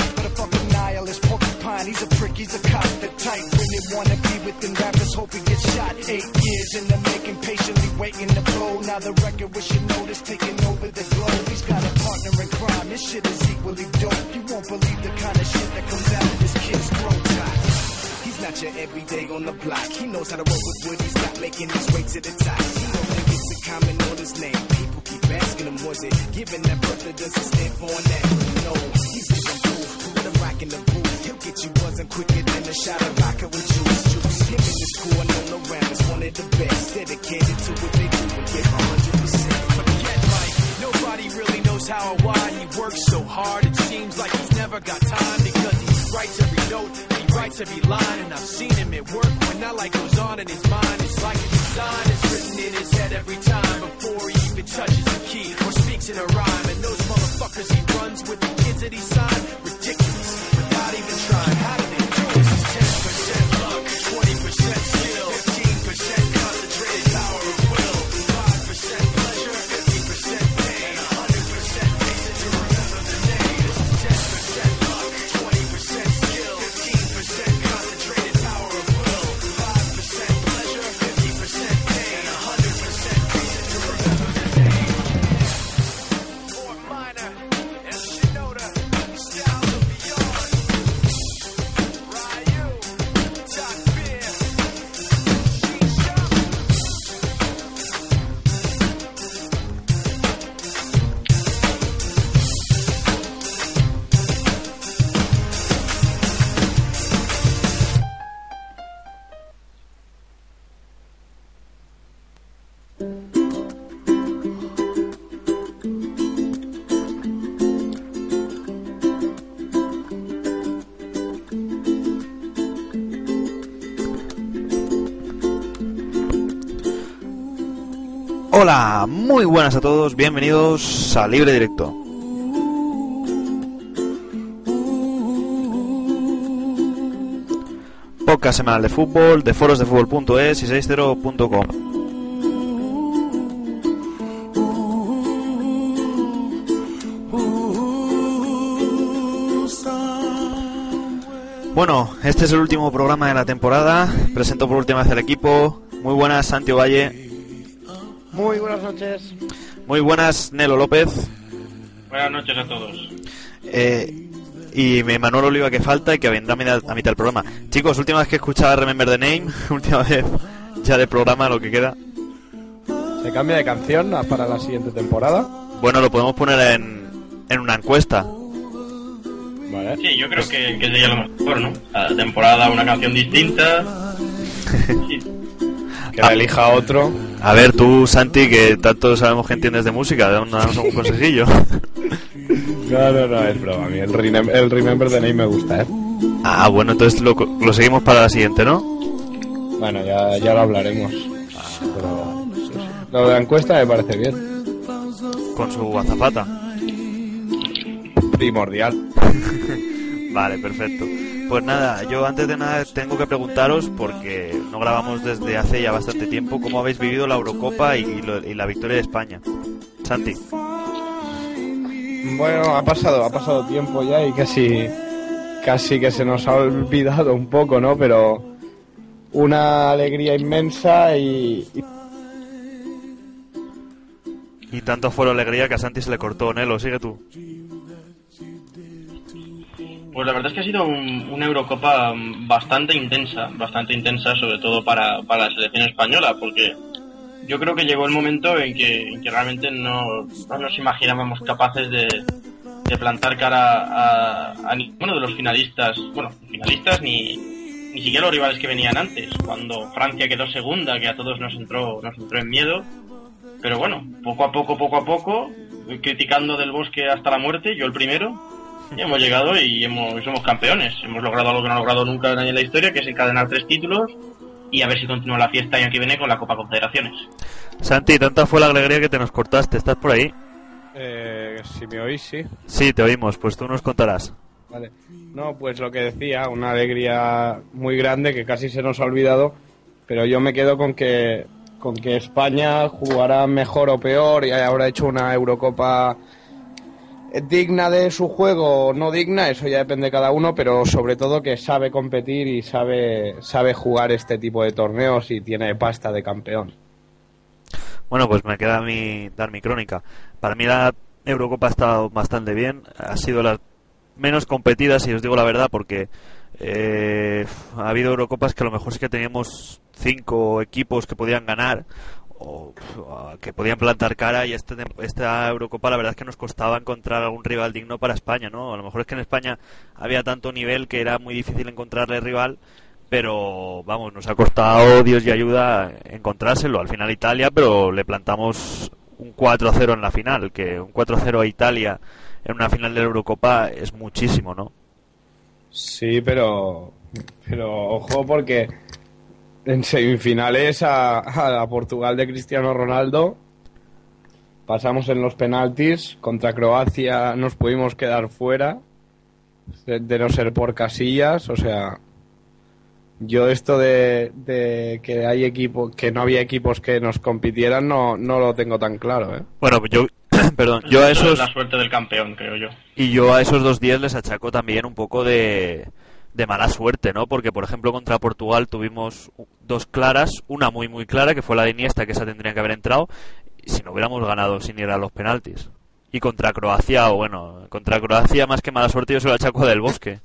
Top, but fucking nihilist porcupine. He's a prick, he's a cop, the type. Really wanna be with them rappers, hope he gets shot. Eight years in the making, patiently waiting to blow. Now the record with your notice taking over the globe. He's got a partner in crime, this shit is equally dope. You won't believe the kind of shit that comes out of this kid's throat. He's not your everyday on the block. He knows how to roll with what he's got, making his way to the top. He knows that it's a common on his name. Keep asking him, was it given that birth or does it stand for an that? No, he's living proof. Let him rock in the booth. He'll get you buzzing quicker than a shot of vodka with juice. Juice. Him and his crew are known around as one of the best. Dedicated to what they do and give 100%. Forget Mike, nobody really knows how or why he works so hard. It seems like he's never got time because he writes every note, he writes every line, and I've seen him at work when that light goes on in his mind. It's like a design is written in his head every time before he even touches a key or speaks in a rhyme. And those motherfuckers he runs with the kids that he signed, ridiculous, without even trying. How do they do this? It's 10% luck, 20% Hola, muy buenas a todos, bienvenidos a Libre Directo. Podcast semanal de fútbol de forosdefutbol.es y 60.com. este es el último programa de la temporada. Presento por última vez el equipo. Muy buenas, Santiago Valle. Muy buenas noches. Muy buenas, Nelo López. Buenas noches a todos. Eh, y mi Manuel Oliva que falta y que vendrá a mitad, a mitad del programa. Chicos, última vez que escuchaba Remember the Name, última vez ya del programa, lo que queda. Se cambia de canción para la siguiente temporada. Bueno, lo podemos poner en, en una encuesta. Vale. Sí, yo creo que, que sería lo mejor, ¿no? Cada temporada una canción distinta. Sí. Que la elija otro. A ver, tú, Santi, que tanto sabemos que entiendes de música, danos un consejillo. No, no, no, es broma. A mí el, Remem- el Remember the Name me gusta, ¿eh? ah, bueno, entonces lo, lo seguimos para la siguiente, ¿no? Bueno, ya, ya lo hablaremos. Pero sí, sí. lo de la encuesta me parece bien. Con su azafata. Primordial. Vale, perfecto. pues nada, yo antes de nada tengo que preguntaros, porque no grabamos desde hace ya bastante tiempo, cómo habéis vivido la Eurocopa y, lo- y la victoria de España. Santi. Bueno, ha pasado, ha pasado tiempo ya y casi, casi que se nos ha olvidado un poco, ¿no? Pero una alegría inmensa y, y Y tanto fue la alegría que a Santi se le cortó, Nelo, sigue tú. Pues la verdad es que ha sido un- una Eurocopa bastante intensa, bastante intensa, sobre todo para, para la selección española, porque yo creo que llegó el momento en que, en que realmente no, no nos imaginábamos capaces de, de plantar cara a, a ninguno de los finalistas, bueno, finalistas ni, ni siquiera los rivales que venían antes, cuando Francia quedó segunda, que a todos nos entró, nos entró en miedo, pero bueno, poco a poco, poco a poco, criticando del bosque hasta la muerte, yo el primero, y hemos llegado y hemos, somos campeones. Hemos logrado algo que no ha logrado nunca nadie en la historia, que es encadenar tres títulos y a ver si continúa la fiesta el año que viene con la Copa Confederaciones. Santi, tanta fue la alegría que te nos cortaste, ¿estás por ahí? eh, si me oís, sí. Sí, te oímos, pues tú nos contarás. Vale. No, pues lo que decía, una alegría muy grande que casi se nos ha olvidado, pero yo me quedo con que con que España jugará mejor o peor y habrá hecho una Eurocopa digna de su juego o no digna, eso ya depende de cada uno, pero sobre todo que sabe competir y sabe sabe jugar este tipo de torneos y tiene pasta de campeón. Bueno, pues me queda a mí dar mi crónica. Para mí la Eurocopa ha estado bastante bien. Ha sido la menos competida, si os digo la verdad, porque eh, ha habido Eurocopas que a lo mejor sí que teníamos cinco equipos que podían ganar o que podían plantar cara y este, esta Eurocopa la verdad es que nos costaba encontrar algún rival digno para España, ¿no? A lo mejor es que en España había tanto nivel que era muy difícil encontrarle rival pero vamos, nos ha costado Dios y ayuda encontrárselo. Al final Italia, pero le plantamos un 4-0 en la final, que un 4-0 a Italia en una final de la Eurocopa es muchísimo, ¿no? Sí, pero pero ojo porque en semifinales a, a la Portugal de Cristiano Ronaldo pasamos en los penaltis contra Croacia nos pudimos quedar fuera de, de no ser por casillas o sea yo esto de, de que hay equipos que no había equipos que nos compitieran no, no lo tengo tan claro ¿eh? Bueno, yo perdón, yo a Eso esos es la suerte del campeón, creo yo. y yo a esos dos días les achaco también un poco de de mala suerte, ¿no? Porque, por ejemplo, contra Portugal tuvimos dos claras, una muy, muy clara, que fue la de Iniesta, que esa tendrían que haber entrado, si no hubiéramos ganado sin ir a los penaltis. Y contra Croacia, o bueno, contra Croacia más que mala suerte yo se lo achaco del bosque.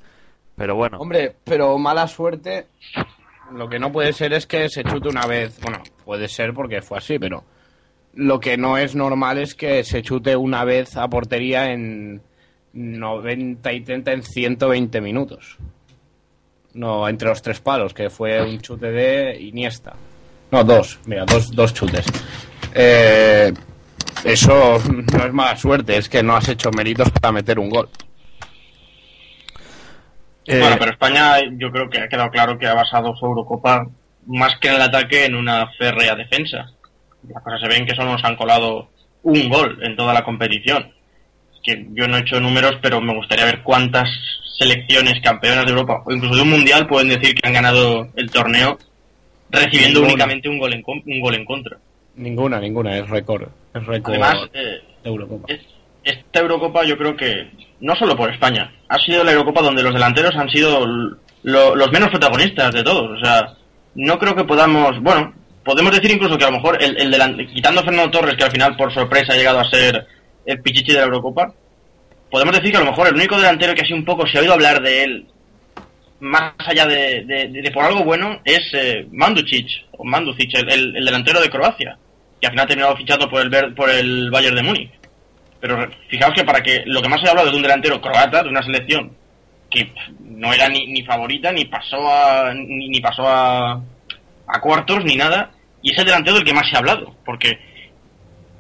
Pero bueno, Hombre, pero mala suerte. Lo que no puede ser es que se chute una vez. Bueno, puede ser porque fue así, pero lo que no es normal es que se chute una vez a portería en 90 y 30 en 120 minutos. No, entre los tres palos, que fue un chute de Iniesta. No, dos, mira, dos, dos chutes. Eh, eso no es mala suerte, es que no has hecho méritos para meter un gol. eh, Bueno, pero España yo creo que ha quedado claro que ha basado su Eurocopa más que en el ataque en una férrea defensa. Las cosas se ven que solo nos han colado un gol en toda la competición. Que yo no he hecho números, pero me gustaría ver cuántas selecciones campeonas de Europa o incluso de un mundial pueden decir que han ganado el torneo recibiendo Ninguna. únicamente un gol en un gol en contra. Ninguna, ninguna, es récord. Es récord Además, eh, de Eurocopa. es- esta Eurocopa yo creo que no solo por España, ha sido la Eurocopa donde los delanteros han sido lo- los menos protagonistas de todos. O sea, no creo que podamos, bueno, podemos decir incluso que a lo mejor el, el delan- quitando a Fernando Torres, que al final por sorpresa ha llegado a ser el pichichi de la Eurocopa, podemos decir que a lo mejor el único delantero que así un poco se ha oído hablar de él, más allá de, de- por algo bueno, es eh, Manducic, o Manducic, el, el- el delantero de Croacia, que al final ha terminado fichado por el, por el Bayern de Múnich. Pero fijaos que para que lo que más se ha hablado de un delantero croata, de una selección que no era ni, favorita, ni pasó a ni, pasó a, a cuartos, ni nada, y es el delantero del que más se ha hablado, porque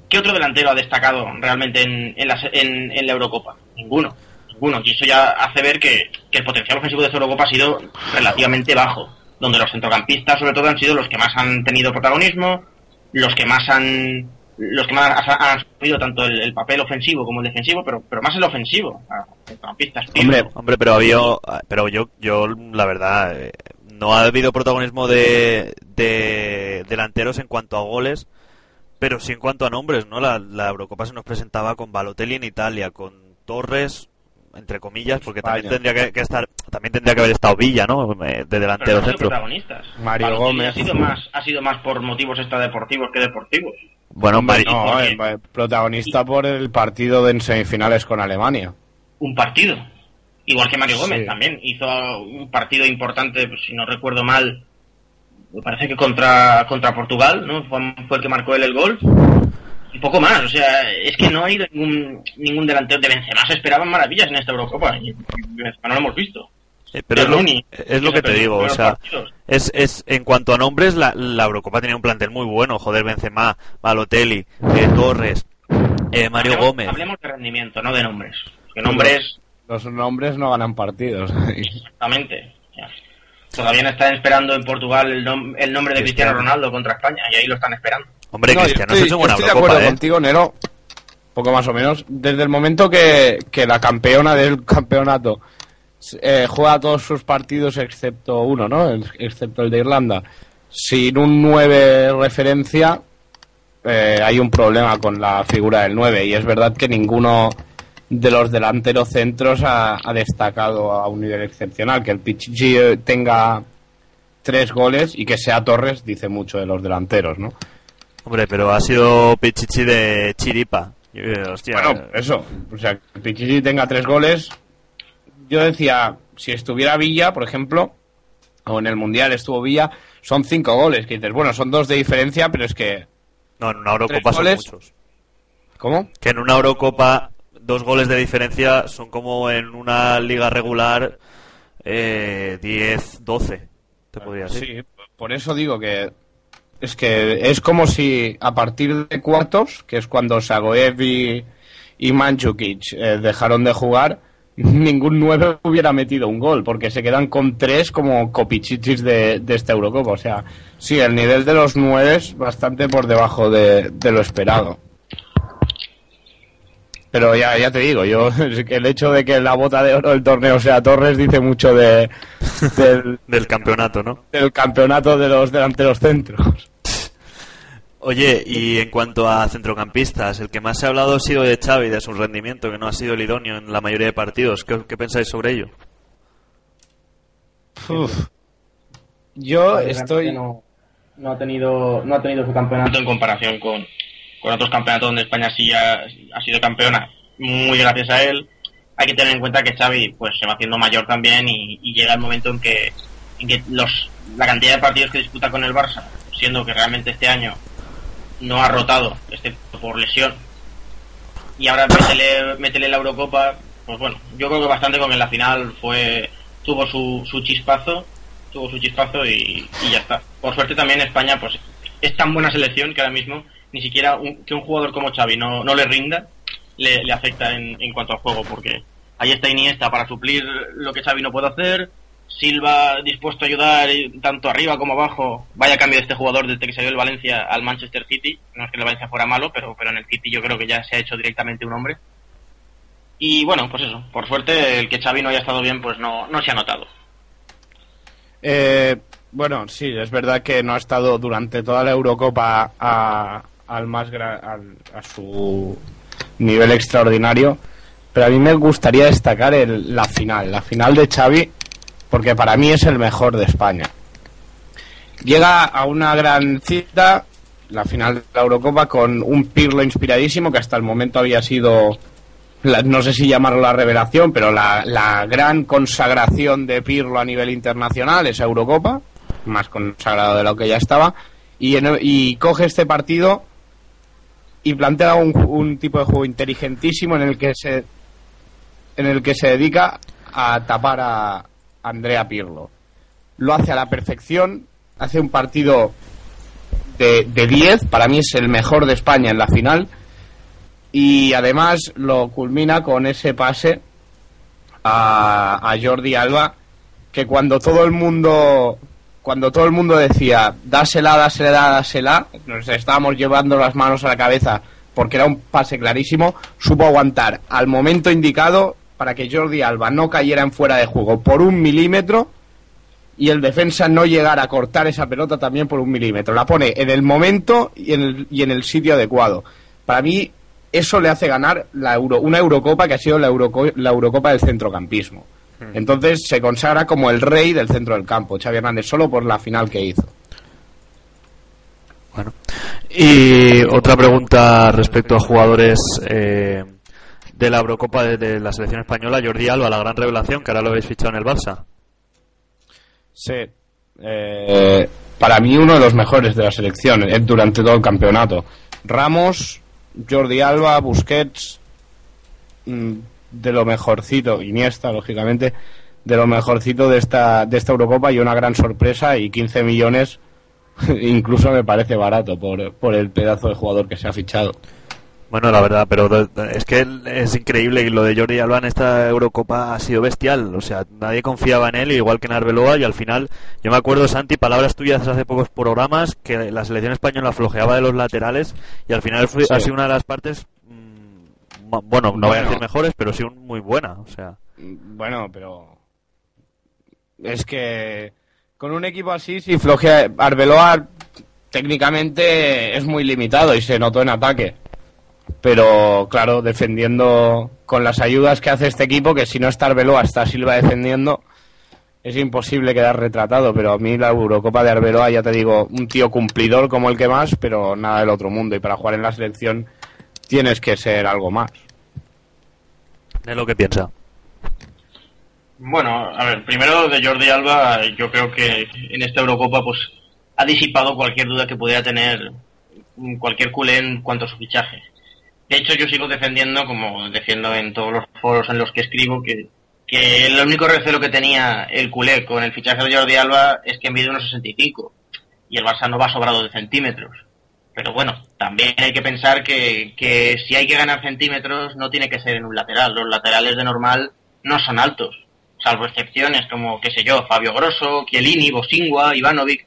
¿qué otro delantero ha destacado realmente en, en, la, en- en la Eurocopa? Ninguno, ninguno, y eso ya hace ver que, que el potencial ofensivo de esta Eurocopa ha sido relativamente bajo, donde los centrocampistas sobre todo han sido los que más han tenido protagonismo, los que más han los que más han, asumido tanto el, el papel ofensivo como el defensivo, pero, pero más el ofensivo. Centrocampistas. Hombre, Hombre, pero había, pero yo, yo la verdad, eh, no ha habido protagonismo de, de delanteros en cuanto a goles, pero sí en cuanto a nombres, ¿no? La, la Eurocopa se nos presentaba con Balotelli en Italia, con Torres, entre comillas, porque también tendría que, que estar, también tendría que haber estado Villa, ¿no? Eh, De delantero no centro. protagonistas. Mario Balotelli Gómez. Ha sido, más, ha sido más por motivos extradeportivos que deportivos. Bueno, Hombre, no, porque- eh, protagonista por el partido de en semifinales con Alemania. un partido. Igual que Mario Gómez Sí. también hizo un partido importante, pues, si no recuerdo mal, me parece que contra, contra Portugal, ¿no? Fue, fue el que marcó él el gol. Y poco más, o sea, es que no ha ido ningún, ningún delantero de Benzema. Se esperaban maravillas en esta Eurocopa y Benzema no lo hemos visto. Eh, pero es lo, Rooney, es lo que te digo, o sea, es, es en cuanto a nombres, la, la Eurocopa tenía un plantel muy bueno, joder, Benzema, Balotelli, eh, Torres, eh, Mario Hablemos- Gómez. Hablemos de rendimiento, no de nombres. Que nombres, Los nombres no ganan partidos. exactamente. ya. Todavía están esperando en Portugal el, nom- el nombre de Cristiano. Ronaldo contra España y ahí lo están esperando. Hombre, No, estoy, se buena estoy de acuerdo ¿eh? contigo, Nero. Poco más o menos. Desde el momento que, que la campeona del campeonato eh, juega todos sus partidos excepto uno, ¿no? El- Excepto el de Irlanda. Sin un 9 referencia, eh, hay un problema con la figura del 9. Y es verdad que ninguno de los delanteros centros ha, ha destacado a un nivel excepcional. Que el Pichichi eh, tenga tres goles y que sea Torres dice mucho de los delanteros, ¿no? Hombre, pero ha sido Pichichi de Chiripa. Eh, hostia, Bueno, eso. O sea, que Pichichi tenga tres goles. Yo decía, si estuviera Villa, por ejemplo, o en el Mundial estuvo Villa, son cinco goles. Que dices, bueno, son dos de diferencia, pero es que. no, en una Eurocopa son goles. muchos. ¿Cómo? Que en una Eurocopa dos goles de diferencia son como en una liga regular eh, 10, 12, te podría decir. Sí, por eso digo que. Es que es como si a partir de cuartos, que es cuando Sagoev y, y Mandzukic eh, dejaron de jugar, ningún nueve hubiera metido un gol, porque se quedan con tres como copichichis de, de esta Eurocopa. O sea, sí, el nivel de los nueve es bastante por debajo de, de lo esperado. Pero ya, ya te digo, yo el hecho de que la bota de oro del torneo sea Torres dice mucho de, del, Del campeonato, ¿no? del campeonato de los delanteros centros. Oye, y en cuanto a centrocampistas, el que más se ha hablado ha sido de Xavi, de su rendimiento, que no ha sido el idóneo en la mayoría de partidos. ¿Qué, qué pensáis sobre ello? Yo Realmente estoy... No, no ha tenido, no ha tenido su campeonato en comparación con, con otros campeonatos donde España sí ha, sido campeona, muy gracias a él. Hay que tener en cuenta que Xavi pues se va haciendo mayor también y, llega el momento en que, en que los, la cantidad de partidos que disputa con el Barça, siendo que realmente este año no ha rotado, excepto por lesión, y ahora métele, métele la Eurocopa, pues bueno, yo creo que bastante con en la final fue tuvo su, su chispazo, tuvo su chispazo y, y ya está. Por suerte también España pues es tan buena selección que ahora mismo ni siquiera un- que un jugador como Xavi no, no le rinda le, afecta en, en cuanto al juego porque ahí está Iniesta para suplir lo que Xavi no puede hacer Silva dispuesto a ayudar tanto arriba como abajo vaya cambio de este jugador desde que salió el Valencia al Manchester City no es que el Valencia fuera malo pero, pero en el City yo creo que ya se ha hecho directamente un hombre. Y bueno pues eso por suerte el que Xavi no haya estado bien pues no, no se ha notado. Eh, bueno, sí, es verdad que no ha estado durante toda la Eurocopa a, al más gra- al- a su nivel extraordinario, pero a mí me gustaría destacar el- la final, la final de Xavi, porque para mí es el mejor de España. Llega a una gran cita, la final de la Eurocopa, con un Pirlo inspiradísimo que hasta el momento había sido no sé si llamarlo la revelación, pero la, gran consagración de Pirlo a nivel internacional, esa Eurocopa, más consagrado de lo que ya estaba, y coge este partido y plantea un, un tipo de juego inteligentísimo en el que se en el que se dedica a tapar a Andrea Pirlo. Lo hace a la perfección, hace un partido de de 10, para mí es el mejor de España en la final y además lo culmina con ese pase a, a Jordi Alba que cuando todo el mundo cuando todo el mundo decía, dásela, dásela, dásela, nos estábamos llevando las manos a la cabeza porque era un pase clarísimo, supo aguantar al momento indicado para que Jordi Alba no cayera en fuera de juego por un milímetro y el defensa no llegara a cortar esa pelota también por un milímetro. La pone en el momento y en el, y en el sitio adecuado. Para mí eso le hace ganar la Euro, una Eurocopa que ha sido la, Euroco- la Eurocopa del centrocampismo. Entonces se consagra como el rey del centro del campo, Xavi Hernández, solo por la final que hizo. Bueno. Y otra pregunta respecto a jugadores eh, de la Eurocopa de, de la selección española, Jordi Alba, la gran revelación, que ahora lo habéis fichado en el Barça. Sí. Eh, para mí uno de los mejores de la selección eh, durante todo el campeonato. Ramos, Jordi Alba, Busquets, mm, de lo mejorcito, Iniesta, lógicamente, de lo mejorcito de esta, de esta Eurocopa y una gran sorpresa y 15 millones incluso me parece barato por, por el pedazo de jugador que se ha fichado. Bueno, la verdad, pero es que es increíble lo de Jordi Alba en esta Eurocopa ha sido bestial. O sea, nadie confiaba en él, igual que en Arbeloa, y al final, yo me acuerdo, Santi, palabras tuyas hace pocos programas, que la selección española flojeaba de los laterales y al final fue, Sí. ha sido una de las partes, mm, bueno, no voy a Bueno. decir mejores, pero sí un- muy buena. O sea, Bueno, pero es que con un equipo así, si flojea Arbeloa técnicamente es muy limitado y se notó en ataque. Pero claro, defendiendo con las ayudas que hace este equipo, que si no está Arbeloa, está Silva defendiendo, es imposible quedar retratado. Pero a mí la Eurocopa de Arbeloa, ya te digo, un tío cumplidor como el que más, pero nada del otro mundo. Y para jugar en la selección tienes que ser algo más. es lo que piensa. Bueno, a ver, primero de Jordi Alba, yo creo que en esta Eurocopa pues ha disipado cualquier duda que pudiera tener cualquier culé en cuanto a su fichaje. De hecho, yo sigo defendiendo, como defiendo en todos los foros en los que escribo, que, que el único recelo que tenía el culé con el fichaje de Jordi Alba es que mide unos 65 y el Barça no va sobrado de centímetros. Pero bueno, también hay que pensar que, que si hay que ganar centímetros no tiene que ser en un lateral. Los laterales de normal no son altos, salvo excepciones como, qué sé yo, Fabio Grosso, Chiellini, Bosingua, Ivanovic,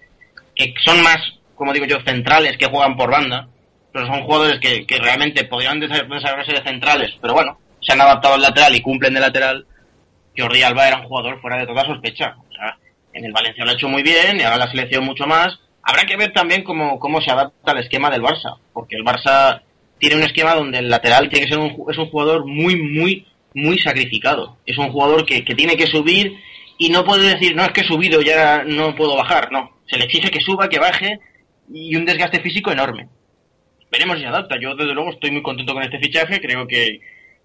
que son más, como digo yo, centrales que juegan por banda, pero son jugadores que, que realmente podrían desa- desarrollarse de centrales, pero bueno, se han adaptado al lateral y cumplen de lateral. Jordi Alba era un jugador fuera de toda sospecha. O sea, en el Valencia lo ha hecho muy bien y ahora la selección mucho más. Habrá que ver también cómo, cómo se adapta al esquema del Barça, porque el Barça tiene un esquema donde el lateral tiene que ser un, es un jugador muy, muy, muy sacrificado. Es un jugador que, que tiene que subir y no puede decir, no, es que he subido, ya no puedo bajar. No, se le exige que suba, que baje y un desgaste físico enorme. Veremos si se adapta. Yo, desde luego, estoy muy contento con este fichaje. Creo que,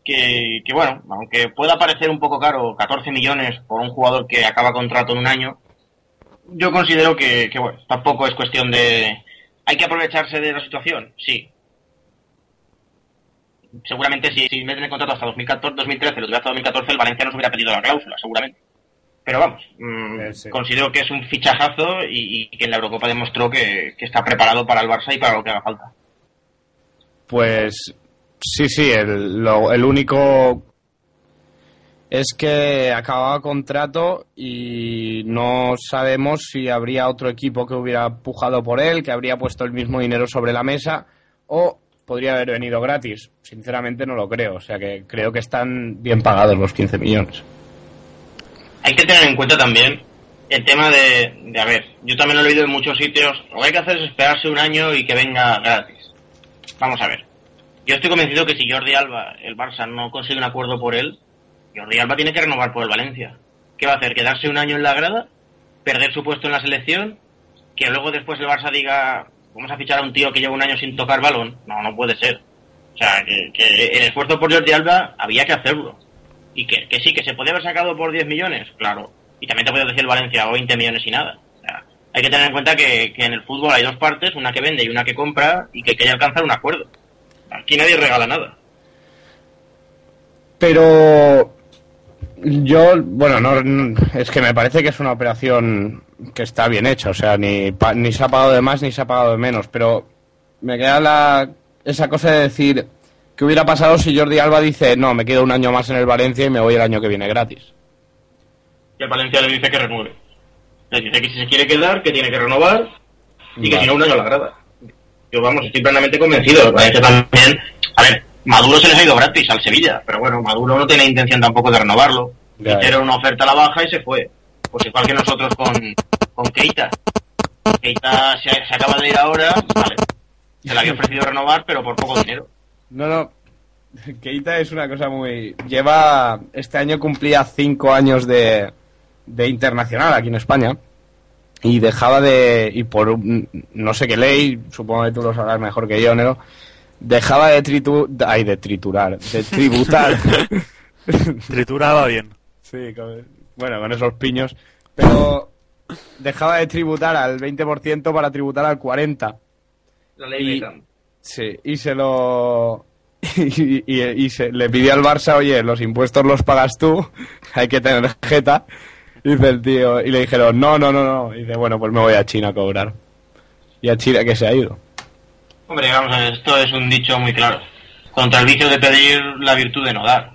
que, que, bueno, aunque pueda parecer un poco caro, 14 millones por un jugador que acaba contrato en un año, yo considero que, que, bueno, tampoco es cuestión de... ¿Hay que aprovecharse de la situación? Sí. Seguramente si, si meten el contrato hasta 2014, 2013, lo tuviera hasta 2014, el Valencia no se hubiera pedido la cláusula, seguramente. Pero vamos, mm, Eh, sí. considero que es un fichajazo y, y que en la Eurocopa demostró que, que está preparado para el Barça y para lo que haga falta. Pues sí, sí, el, lo- el único es que acababa contrato y no sabemos si habría otro equipo que hubiera pujado por él, que habría puesto el mismo dinero sobre la mesa o podría haber venido gratis. Sinceramente no lo creo, o sea que creo que están bien pagados los 15 millones. Hay que tener en cuenta también el tema de, de, a ver, yo también lo he leído en muchos sitios, lo que hay que hacer es esperarse un año y que venga gratis. Vamos a ver. Yo estoy convencido que si Jordi Alba, el Barça, no consigue un acuerdo por él, Jordi Alba tiene que renovar por el Valencia. ¿Qué va a hacer? ¿Quedarse un año en la grada? ¿Perder su puesto en la selección? ¿Que luego después el Barça diga, vamos a fichar a un tío que lleva un año sin tocar balón? No, no puede ser. O sea, que, el esfuerzo por Jordi Alba había que hacerlo. Y que, sí, que se podía haber sacado por 10 millones, claro. Y también te puede decir el Valencia, o 20 millones y nada. Hay que tener en cuenta que en el fútbol hay dos partes, una que vende y una que compra, y que hay que alcanzar un acuerdo. Aquí nadie regala nada. Pero yo, bueno, no, es que me parece que es una operación que está bien hecha, o sea, ni, pa- ni se ha pagado de más ni se ha pagado de menos, pero me queda la, esa cosa de decir, ¿qué hubiera pasado si Jordi Alba dice, no, me quedo un año más en el Valencia y me voy el año que viene gratis? Y el Valencia le dice que renueve. Le dice que si se quiere quedar, que tiene que renovar y que si no, un año la grada. Yo, vamos, estoy plenamente convencido. Parece también, a ver, Maduro se les ha ido gratis al Sevilla, pero bueno, Maduro no tiene intención tampoco de renovarlo. Hicieron una oferta a la baja y se fue. Pues igual que nosotros con, con Keita. Keita se, se acaba de ir ahora, vale. Se le había ofrecido renovar, pero por poco dinero. No, no. Keita es una cosa muy. Lleva. Este año cumplía cinco años de, de internacional aquí en España. Y dejaba de. Y por un- no sé qué ley, supongo que tú lo sabrás mejor que yo, Nero. Dejaba de tritu, Ay, de triturar. De tributar. Trituraba bien. sí, con- bueno, con esos piños. Pero. Dejaba de tributar al 20% para tributar al 40%. La ley Beckham. Sí, y se lo. Y, y- y se, le pidió al Barça, oye, los impuestos los pagas tú, hay que tener jeta. Dice el tío, y le dijeron, no, no, no, no. Y dice, bueno, pues me voy a China a cobrar. Y a China que se ha ido. Hombre, vamos a ver, esto es un dicho muy claro. Contra el vicio de pedir la virtud de no dar.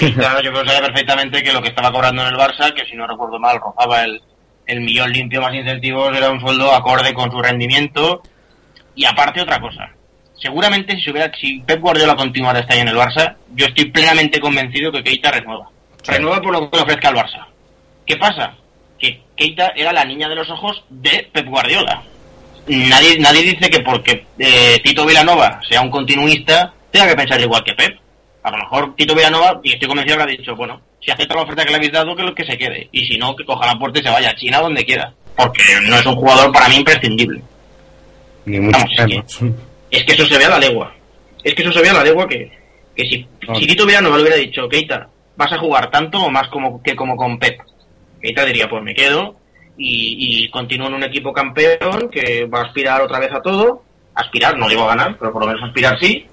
Y claro, yo creo que sabía perfectamente que lo que estaba cobrando en el Barça, que si no recuerdo mal, rozaba el, el millón limpio más incentivos, era un sueldo acorde con su rendimiento. Y aparte otra cosa. Seguramente si, se hubiera, si Pep Guardiola continuara este año en el Barça, yo estoy plenamente convencido que Keita renueva. Renueva por lo que le ofrezca al Barça. ¿Qué pasa? Que Keita era la niña de los ojos de Pep Guardiola nadie nadie dice que porque eh, Tito Villanova sea un continuista tenga que pensar igual que Pep. A lo mejor Tito Villanova, y estoy convencido que ha dicho, bueno, si acepta la oferta que le habéis dado, que lo que se quede. Y si no, que coja la puerta y se vaya a China donde quiera. Porque no es un jugador para mí imprescindible. Ni mucho Vamos, es que eso se ve a la legua. Es que eso se ve a la legua que, que si, Tito Villanova le hubiera dicho, Keita, ¿vas a jugar tanto o más como que como con Pep? Keita diría, pues me quedo y, y continúo en un equipo campeón que va a aspirar otra vez a todo. Aspirar, no digo a ganar, pero por lo menos aspirar sí.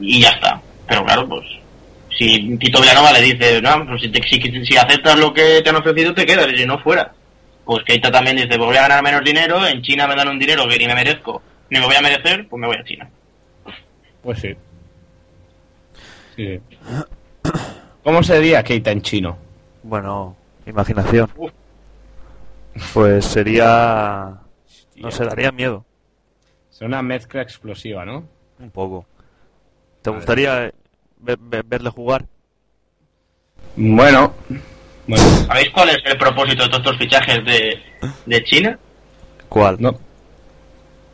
Y ya está. Pero claro, pues si Tito Villanova le dice, no, pues si, te- si, si aceptas lo que te han ofrecido, te quedas, y si no, fuera. Pues Keita también dice, pues voy a ganar menos dinero, en China me dan un dinero que ni me merezco, ni me voy a merecer, pues me voy a China. Pues sí. Sí. ¿Cómo se diría Keita en chino? Bueno, imaginación. Uf. Pues sería... No sé, daría miedo. Es una mezcla explosiva, ¿no? Un poco. ¿Te gustaría ver- ver- verle jugar? Bueno. Bueno, ¿Sabéis cuál es el propósito de todos estos fichajes de, de China? ¿Cuál? no.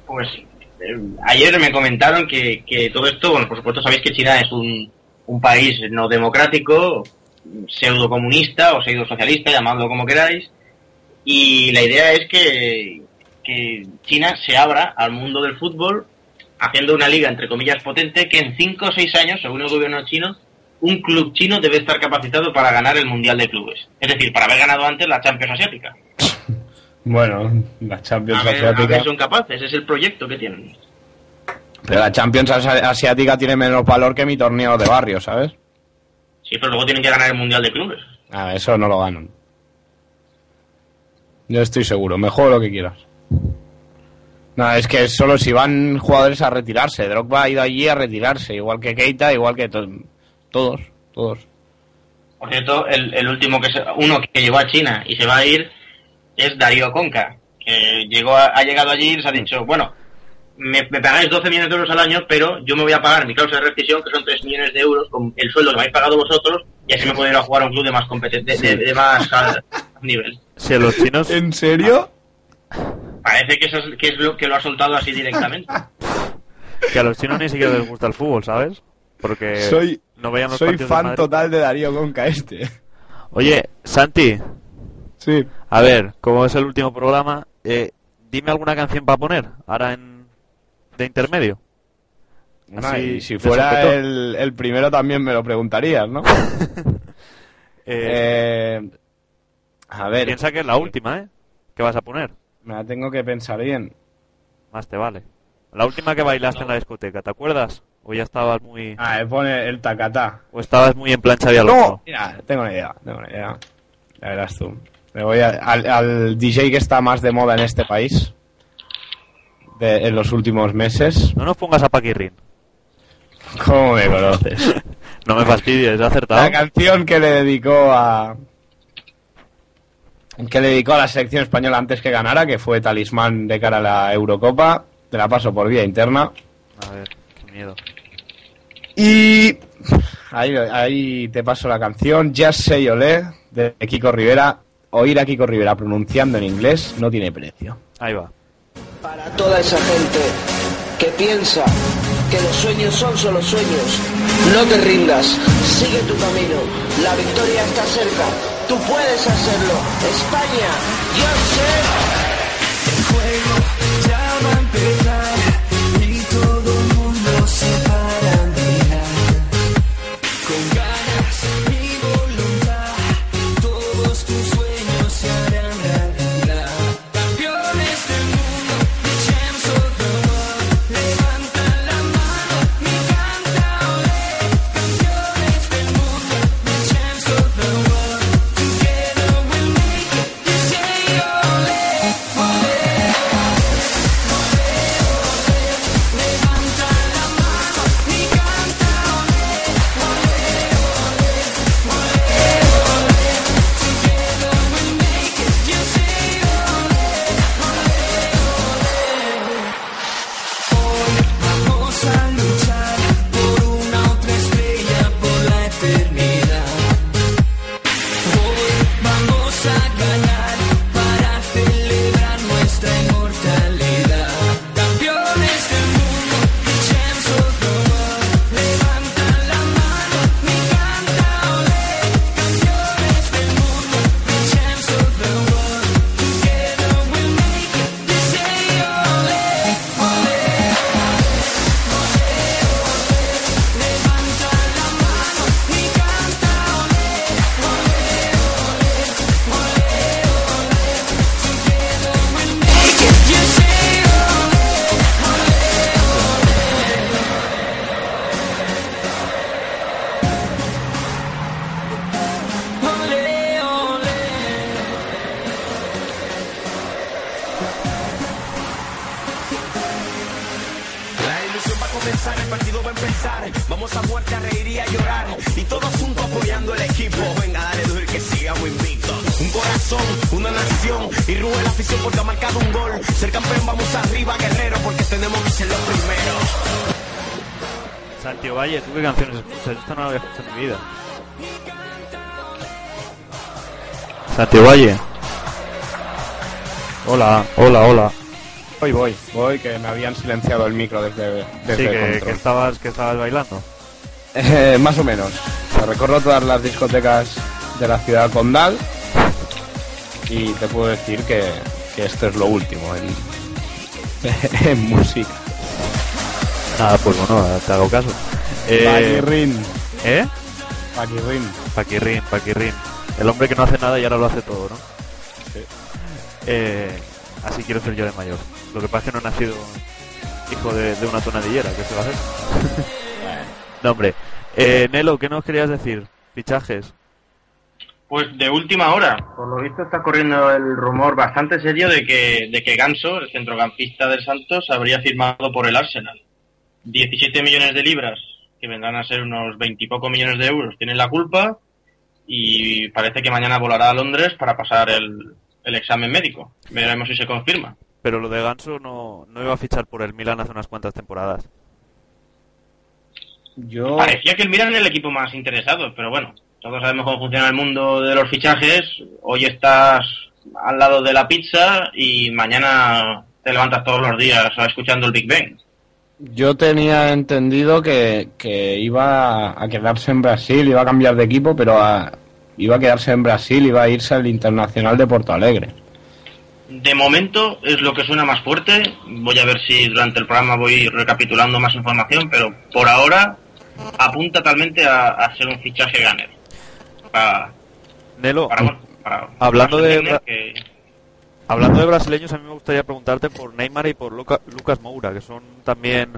Pues eh, ayer me comentaron que, que todo esto, bueno, por supuesto sabéis que China es un, un país no democrático, pseudo comunista o pseudo socialista, llamadlo como queráis, y la idea es que, que China se abra al mundo del fútbol haciendo una liga entre comillas potente que en 5 o 6 años, según el gobierno chino, un club chino debe estar capacitado para ganar el Mundial de Clubes. Es decir, para haber ganado antes la Champions Asiática. Bueno, la Champions A ver, a Asiática. ver, son capaces, es el proyecto que tienen. Pero la Champions Asi- Asiática tiene menos valor que mi torneo de barrio, ¿sabes? Sí, pero luego tienen que ganar el Mundial de Clubes. Ah, eso no lo ganan. Yo estoy seguro, mejor lo que quieras. No, es que solo si van jugadores a retirarse. Drogba ha ido allí a retirarse, igual que Keita, igual que to- todos, todos. Por cierto, el, el último que se- uno que llegó a China y se va a ir es Darío Conca, que llegó a- ha llegado allí y les ha dicho, bueno, me, me pagáis 12 millones de euros al año, pero yo me voy a pagar mi cláusula de rescisión, que son 3 millones de euros, con el sueldo que me habéis pagado vosotros, y así me puedo ir a jugar a un club de más competente, de, de más al- nivel. Si a los chinos... ¿En serio? Parece que eso es, que es lo que lo ha soltado así directamente. Que a los chinos ni siquiera les gusta el fútbol, ¿sabes? Porque Soy, no veían los soy partidos del fan total de Darío Conca este. Oye, Santi, Sí. a ver, como es el último programa, eh, dime alguna canción para poner ahora en de intermedio. Así, y si fuera el, el primero también me lo preguntarías, ¿no? Eh, Eh, a ver, piensa que es la última, ¿eh? ¿Qué vas a poner? me la tengo que pensar bien. Más te vale. La última que bailaste en la discoteca, ¿te acuerdas? O ya estabas muy... Ah, pone el tacatá. O estabas muy en plancha de No, mira, tengo una idea, tengo una idea. Ya verás tú. Me voy a- al, al DJ que está más de moda en este país de- en los últimos meses. No nos pongas a Paquirrin. ¿Cómo me conoces? No me fastidies, he acertado. La canción que le dedicó a que le dedicó a la selección española antes que ganara, que fue talismán de cara a la Eurocopa. Te la paso por vía interna. A ver, qué miedo. Y ahí, ahí te paso la canción Just Say Olé de Kiko Rivera. Oír a Kiko Rivera pronunciando en inglés no tiene precio. Ahí va. Para toda esa gente que piensa que los sueños son solo sueños, no te rindas, sigue tu camino, la victoria está cerca, tú puedes hacerlo. España, yo sé. El juego ya y todo el mundo Santiago Valle. Hola, hola, hola. Voy, voy, voy, que me habían silenciado el micro desde, desde Sí, que, estabas, que estabas bailando. Eh, más o menos. Recorro todas las discotecas de la ciudad condal y te puedo decir que, que esto es lo último en, en música. Nada, pues bueno, te hago caso. Eh, Paquirrín, ¿Eh? Paquirrín. Paquirrín, Paquirrín. El hombre que no hace nada y ahora lo hace todo, ¿no? Sí. Eh, así quiero ser yo de mayor. Lo que pasa es que no he nacido hijo de, de una tonadillera, ¿qué se va a hacer? no, hombre. Eh, Nelo, ¿qué nos querías decir? Fichajes. Pues de última hora. Por lo visto está corriendo el rumor bastante serio de que, de que Ganso, el centrocampista del Santos, habría firmado por el Arsenal. 17 millones de libras, que vendrán a ser unos 20 y poco millones de euros, tienen la culpa y parece que mañana volará a Londres para pasar el, el examen médico. Veremos si se confirma. Pero lo de Ganso no, no iba a fichar por el Milan hace unas cuantas temporadas. Yo, Parecía que el Milan era el equipo más interesado, pero bueno, todos sabemos cómo funciona el mundo de los fichajes. Hoy estás al lado de la pizza y mañana te levantas todos los días escuchando el Big Bang. Yo tenía entendido que, que iba a quedarse en Brasil, iba a cambiar de equipo, pero a- iba a quedarse en Brasil, iba a irse al Internacional de Porto Alegre. De momento es lo que suena más fuerte. Voy a ver si durante el programa voy recapitulando más información, pero por ahora apunta talmente a, a ser un fichaje ganer. Para, Nelo, para, para- Hablando para de que- hablando de brasileños, a mí me gustaría preguntarte por Neymar y por Luca- Lucas Moura, que son también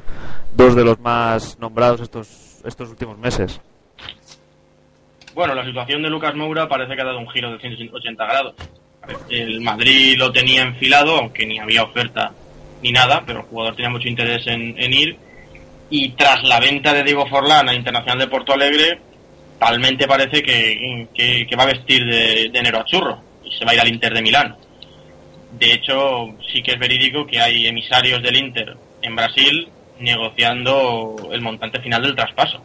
dos de los más nombrados estos, estos últimos meses. Bueno, la situación de Lucas Moura parece que ha dado un giro de 180 grados. El Madrid lo tenía enfilado, aunque ni había oferta ni nada, pero el jugador tenía mucho interés en, ir. Y tras la venta de Diego Forlán a Internacional de Porto Alegre, talmente parece que, que- que va a vestir de, de enero a churro. y se va a ir al Inter de Milán. De hecho, sí que es verídico que hay emisarios del Inter en Brasil negociando el montante final del traspaso.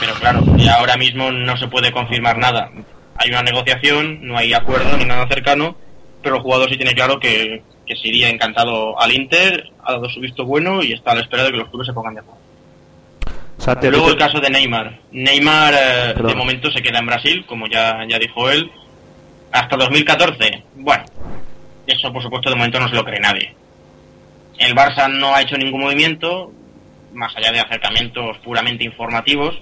Pero claro, y ahora mismo no se puede confirmar nada. Hay una negociación, no hay acuerdo ni nada cercano, pero el jugador sí tiene claro que, que se iría encantado al Inter, ha dado su visto bueno y está a la espera de que los clubes se pongan de acuerdo. Luego ¿tú el caso de Neymar. Neymar eh, de momento se queda en Brasil, como ya, ya dijo él. Hasta 2014. Bueno, eso por supuesto de momento no se lo cree nadie. El Barça no ha hecho ningún movimiento, más allá de acercamientos puramente informativos,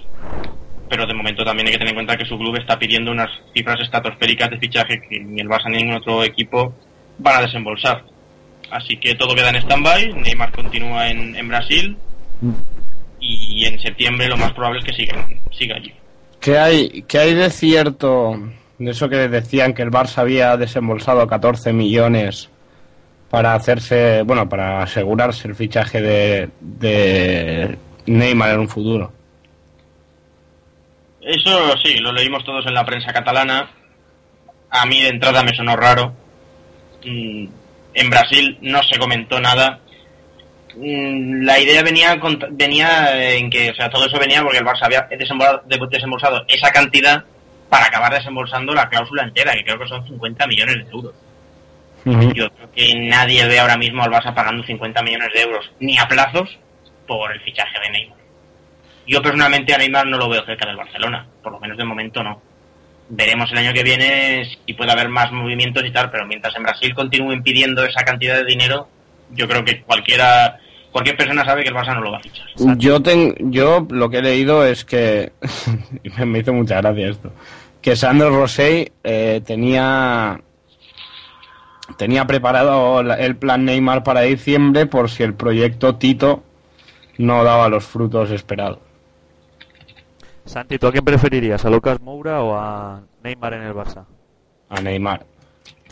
pero de momento también hay que tener en cuenta que su club está pidiendo unas cifras estratosféricas de fichaje que ni el Barça ni ningún otro equipo van a desembolsar. Así que todo queda en stand-by, Neymar continúa en, en Brasil y en septiembre lo más probable es que siga, siga allí. ¿Qué hay, ¿Qué hay de cierto de eso que decían que el Barça había desembolsado 14 millones para hacerse, bueno, para asegurarse el fichaje de, de Neymar en un futuro? Eso sí, lo leímos todos en la prensa catalana. A mí de entrada me sonó raro. Mm, En Brasil no se comentó nada. Mm, La idea venía venía en que, o sea, todo eso venía porque el Barça había desembolsado, de- desembolsado esa cantidad para acabar desembolsando la cláusula entera, que creo que son 50 millones de euros. Yo creo que nadie ve ahora mismo al Barça pagando 50 millones de euros, ni a plazos, por el fichaje de Neymar. Yo personalmente a Neymar no lo veo cerca del Barcelona, por lo menos de momento no. Veremos el año que viene si puede haber más movimientos y tal, pero mientras en Brasil continúen pidiendo esa cantidad de dinero, yo creo que cualquiera cualquier persona sabe que el Barça no lo va a fichar. Yo, ten- yo lo que he leído es que, me hizo mucha gracia esto, que Sandro Rosell eh, tenía, tenía preparado el plan Neymar para diciembre por si el proyecto Tito no daba los frutos esperados. Santi, ¿tú a quién preferirías? ¿A Lucas Moura o a Neymar en el Barça? A Neymar.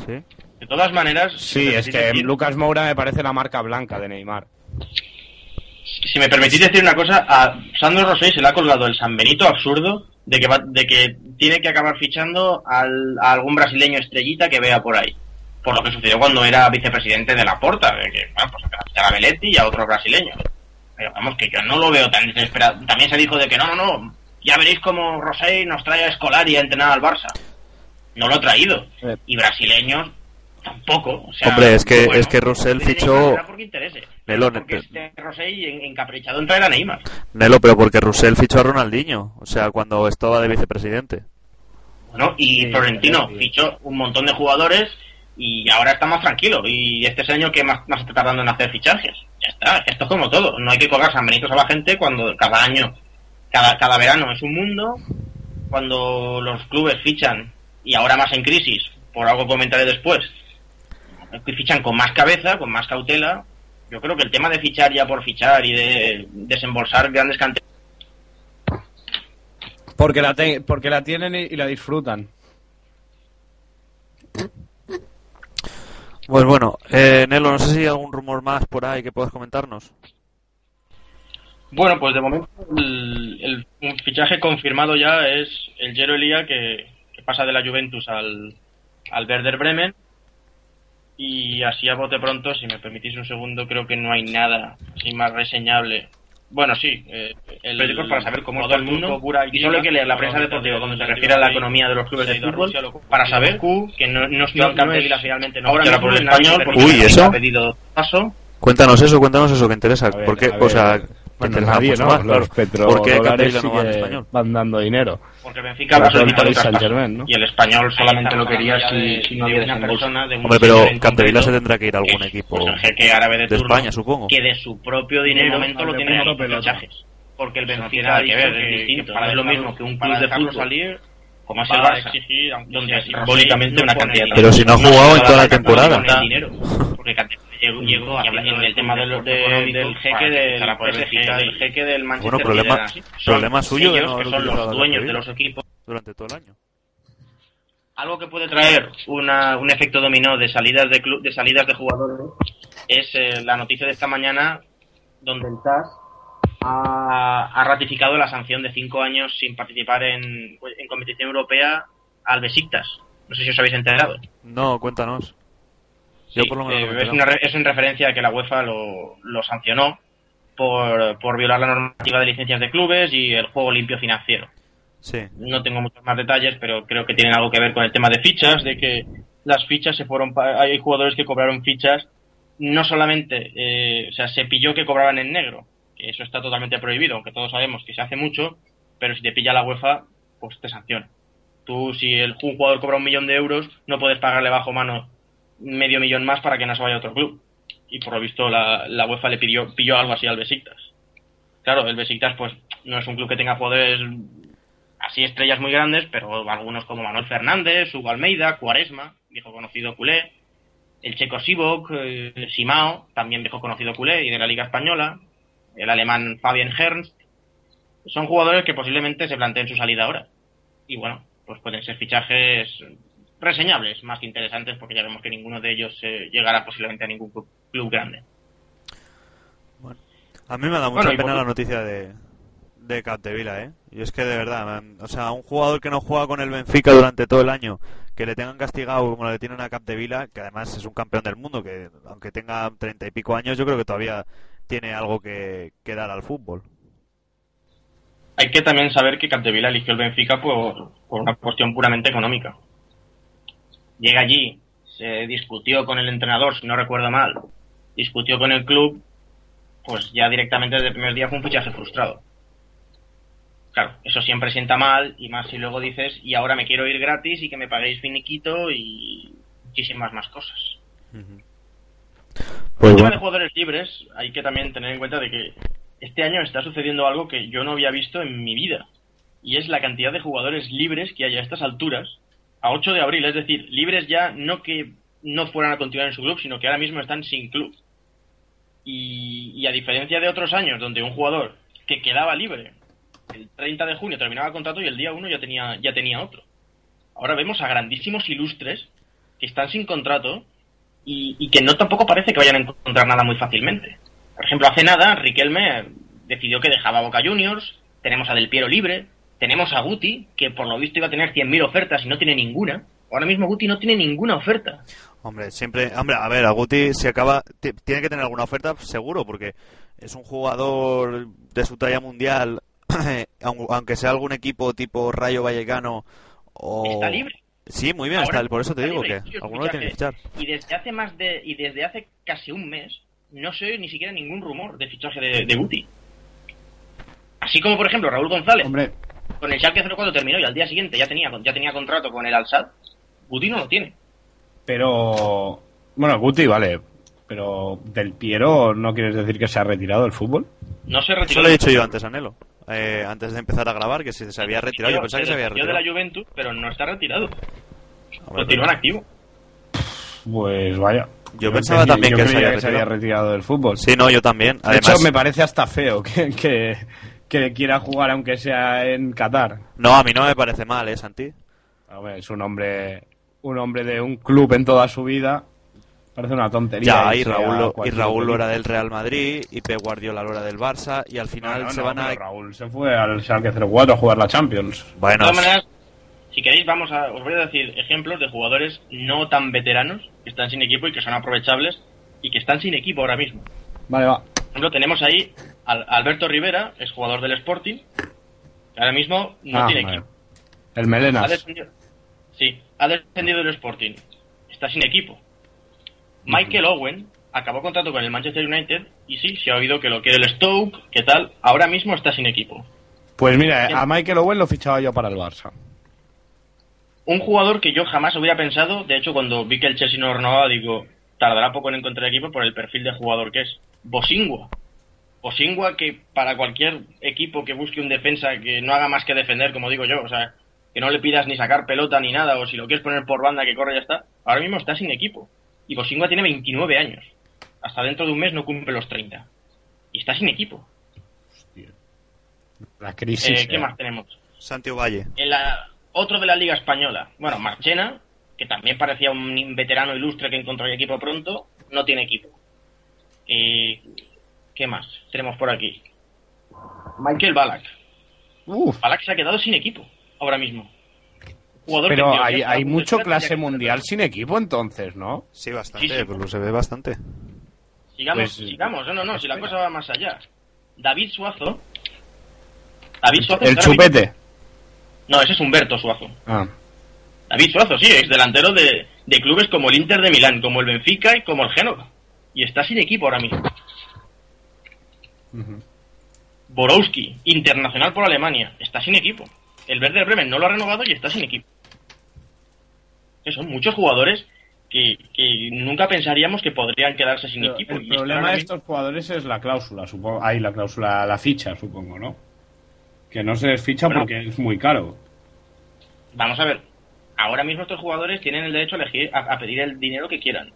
¿Sí? De todas maneras, Sí, si es que decir- Lucas Moura me parece la marca blanca de Neymar. si me permitís decir una cosa, a Sandro Rosell se le ha colgado el San Benito absurdo de que, va- de que tiene que acabar fichando al- a algún brasileño estrellita que vea por ahí. Por lo que sucedió cuando era vicepresidente de la Porta, de que, bueno, pues que la fichara a Belletti y a otros brasileños. Pero vamos, que yo no lo veo tan desesperado. También se dijo de que no, no, no, ya veréis cómo Rosell nos trae a Escolari a entrenar al Barça. No lo ha traído. Y brasileños tampoco. O sea, Hombre, es que- bueno, es que Neymar fichó- porque interese. Nelo, Porque este Rosell en- encaprichado en traer a Neymar. Nelo, pero porque Russell fichó a Ronaldinho, o sea, cuando estaba de vicepresidente. Bueno, y Sí, Florentino sí. fichó un montón de jugadores y ahora está más tranquilo. Y este es el año que más, más está tardando en hacer fichajes. Ya está, esto es como todo. No hay que colgar San Benitos a la gente cuando cada año, cada, cada verano es un mundo. Cuando los clubes fichan, y ahora más en crisis, por algo que comentaré después, fichan con más cabeza, con más cautela. Yo creo que el tema de fichar ya por fichar y de desembolsar grandes cantidades Porque la, te- porque la tienen y, y la disfrutan. Pues bueno, eh, Nelo, no sé si hay algún rumor más por ahí que puedas comentarnos. Bueno, pues de momento el, fichaje confirmado ya es el Jero Elía que, que pasa de la Juventus al, al Werder Bremen. Y así a bote pronto, si me permitís un segundo, creo que no hay nada así más reseñable. Bueno, sí, eh, el periódico para saber cómo está el mundo. Y solo hay que leer la prensa deportiva cuando se refiere a la economía de los clubes de fútbol para saber que no, no, no, Capdevila finalmente no ahora por el español porque Uy, ¿eso? ha pedido paso. Cuéntanos eso, cuéntanos eso que interesa. A ver, ¿Por qué? a O sea, Bueno, nadie, mucho ¿no? más, claro. Los ¿Por qué petrodólares Capdevila no va en español? van dando dinero. Porque Benfica traspaso. Saint-Germain, ¿no? Y el español solamente lo quería si, si no había una desembolso. persona de un Hombre, pero en Capdevila se tendrá que ir a algún que, equipo pues, de, de turno, España, supongo. que de su propio dinero De momento lo tiene la pelota. fichajes. Porque el Benfica tiene que dicho ver, que, es distinto. es lo mismo que un club de fútbol salir, como es el va a Barça, exigir, donde sea simbólicamente Rosell una no cantidad pone Pero si no ha jugado en a toda la temporada. el dinero, porque llegó, llegó y, habla- en el tema del, de- del jeque del, PSG, del jeque del Manchester Bueno, problema- problema suyo de ellos no que son los a dueños de los equipos. durante todo el año. algo que puede traer una, un efecto dominó de salidas de club, de salidas de jugadores es eh, la noticia de esta mañana donde el TAS ha, ha ratificado la sanción de cinco años sin participar en, en competición europea al Besiktas No sé si os habéis enterado. No, cuéntanos. Sí, Yo por lo menos eh, es, una es en referencia a que la UEFA lo, lo sancionó por, por violar la normativa de licencias de clubes y el juego limpio financiero. Sí. No tengo muchos más detalles, pero creo que tienen algo que ver con el tema de fichas, de que las fichas se fueron, hay jugadores que cobraron fichas, no solamente, eh, o sea, se pilló que cobraban en negro, eso está totalmente prohibido, aunque todos sabemos que se hace mucho, pero si te pilla la UEFA, pues te sanciona. Tú, si el, un jugador cobra un millón de euros, no puedes pagarle bajo mano medio millón más para que no se vaya a otro club. Y por lo visto la, la UEFA le pidió, pilló algo así al Besiktas. Claro, el Besiktas pues no es un club que tenga jugadores así estrellas muy grandes, pero algunos como Manuel Fernández, Hugo Almeida, Cuaresma, viejo conocido culé, el checo Sivok, eh, Simao, también viejo conocido culé y de la Liga Española, el alemán Fabian Ernst, son jugadores que posiblemente se planteen su salida ahora. Y bueno, pues pueden ser fichajes reseñables, más que interesantes, porque ya vemos que ninguno de ellos eh, llegará posiblemente a ningún club, club grande. A mí me da mucha Bueno, pena por- la noticia de, de Capdevila, ¿eh? Y es que de verdad, man, o sea, un jugador que no juega con el Benfica durante todo el año, que le tengan castigado como le tienen a Capdevila, que además es un campeón del mundo, que aunque tenga treinta y pico años, yo creo que todavía tiene algo que, que dar al fútbol. Hay que también saber que Capdevila eligió el Benfica por, por una cuestión puramente económica. Llega allí, se discutió con el entrenador, si no recuerdo mal, discutió con el club, pues ya directamente desde el primer día fue un fichaje frustrado. Claro, eso siempre sienta mal, y más si luego dices, y ahora me quiero ir gratis y que me paguéis finiquito y muchísimas más cosas. Pues el tema de bueno, jugadores libres, hay que también tener en cuenta de que este año está sucediendo algo que yo no había visto en mi vida. Y es la cantidad de jugadores libres que hay a estas alturas, a 8 de abril, es decir, libres ya no que no fueran a continuar en su club, sino que ahora mismo están sin club. Y, y a diferencia de otros años, donde un jugador que quedaba libre el 30 de junio terminaba el contrato y el día 1 ya tenía, ya tenía otro. Ahora vemos a grandísimos ilustres que están sin contrato y, y que no tampoco parece que vayan a encontrar nada muy fácilmente. Por ejemplo, hace nada Riquelme decidió que dejaba a Boca Juniors, tenemos a Del Piero libre, tenemos a Guti, que por lo visto iba a tener 100.000 ofertas y no tiene ninguna. Ahora mismo Guti no tiene ninguna oferta. hombre, siempre, hombre, a ver, a Guti se acaba, ti- tiene que tener alguna oferta seguro, porque es un jugador de su talla mundial, aun- aunque sea algún equipo tipo Rayo Vallecano o... Está libre. Sí, muy bien, Ahora está, por eso te digo libre, que alguno lo tiene que fichar. Y desde hace más de y desde hace casi un mes no se oye ni siquiera ningún rumor de fichaje de, de Guti. Así como por ejemplo Raúl González Hombre, con el Schalke 04 terminó y al día siguiente ya tenía ya tenía contrato con el Al-Sadd. Guti no lo tiene. pero. Bueno, Guti, vale. Pero Del Piero, ¿no quieres decir que se ha retirado del fútbol? No se Eso retiró. lo he dicho yo antes a Nelo, eh, antes de empezar a grabar, que si se había retirado, yo pensaba que se había retiró de retirado. la Juventus, pero no está retirado. Continúa en pero- activo. Pues vaya. Yo pensaba también yo que se había se había retirado. retirado del fútbol. Sí, no, yo también. De hecho, Además, me parece hasta feo que, que, que quiera jugar aunque sea en Qatar. no, a mí no me parece mal, ¿eh, Santi? Es un hombre un hombre de un club en toda su vida. Parece una tontería. Ya, y a Raúl, lo- y Raúl lo era del Real Madrid, y Pep Guardiola lo era del Barça, y al final No, no, se no, van a... Raúl se fue al Schalke 04 a jugar la Champions. De Bueno, todas maneras, si queréis, vamos a, os voy a decir ejemplos de jugadores no tan veteranos que están sin equipo y que son aprovechables y que están sin equipo ahora mismo. Vale, va. Por ejemplo, tenemos ahí al Alberto Rivera, es jugador del Sporting, que ahora mismo no Ah, tiene vale. equipo. El Ha Melenas. descendido, sí, ha descendido del Sporting, está sin equipo. Michael Owen acabó contrato con el Manchester United y sí, se ha oído que lo quiere el Stoke, que tal, ahora mismo está sin equipo. Pues mira, a Michael Owen lo fichaba yo para el Barça. Un jugador que yo jamás hubiera pensado, de hecho cuando vi que el Chelsea no renovaba, digo, tardará poco en encontrar equipo por el perfil de jugador que es. Bosingua. Bosingua que para cualquier equipo que busque un defensa que no haga más que defender, como digo yo, o sea, que no le pidas ni sacar pelota ni nada, o si lo quieres poner por banda que corre ya está, ahora mismo está sin equipo. Y Bosingua tiene 29 años. Hasta dentro de un mes no cumple los 30. Y está sin equipo. La crisis. Eh, ¿Qué eh. más tenemos? Santi Valle. En la, otro de la Liga Española, bueno, Marchena, que también parecía un veterano ilustre que encontraría equipo pronto, no tiene equipo. Y, ¿Qué más tenemos por aquí? Michael Ballack. Uf, Ballack se ha quedado sin equipo ahora mismo. Jugador que, Pero tío, hay, hay mucho clase mundial sin equipo entonces, ¿no? Sí, bastante, Sí, sí. pero se ve bastante. Sigamos, Pues, sigamos. No, no, no, si la cosa va más allá. David Suazo. David Suazo. El chupete. No, ese es Humberto Suazo. Ah. David Suazo, sí, ex delantero de, de clubes como el Inter de Milán, como el Benfica y como el Génova. Y está sin equipo ahora mismo. Borowski, internacional por Alemania, está sin equipo. El Werder Bremen no lo ha renovado y está sin equipo. Que son muchos jugadores que, que nunca pensaríamos que podrían quedarse sin Pero equipo. el problema de estos jugadores es la cláusula, supongo. Ahí la cláusula, la ficha, supongo, ¿no? Que no se les ficha Bueno. porque es muy caro. Vamos a ver, ahora mismo estos jugadores tienen el derecho a elegir, a, a pedir el dinero que quieran.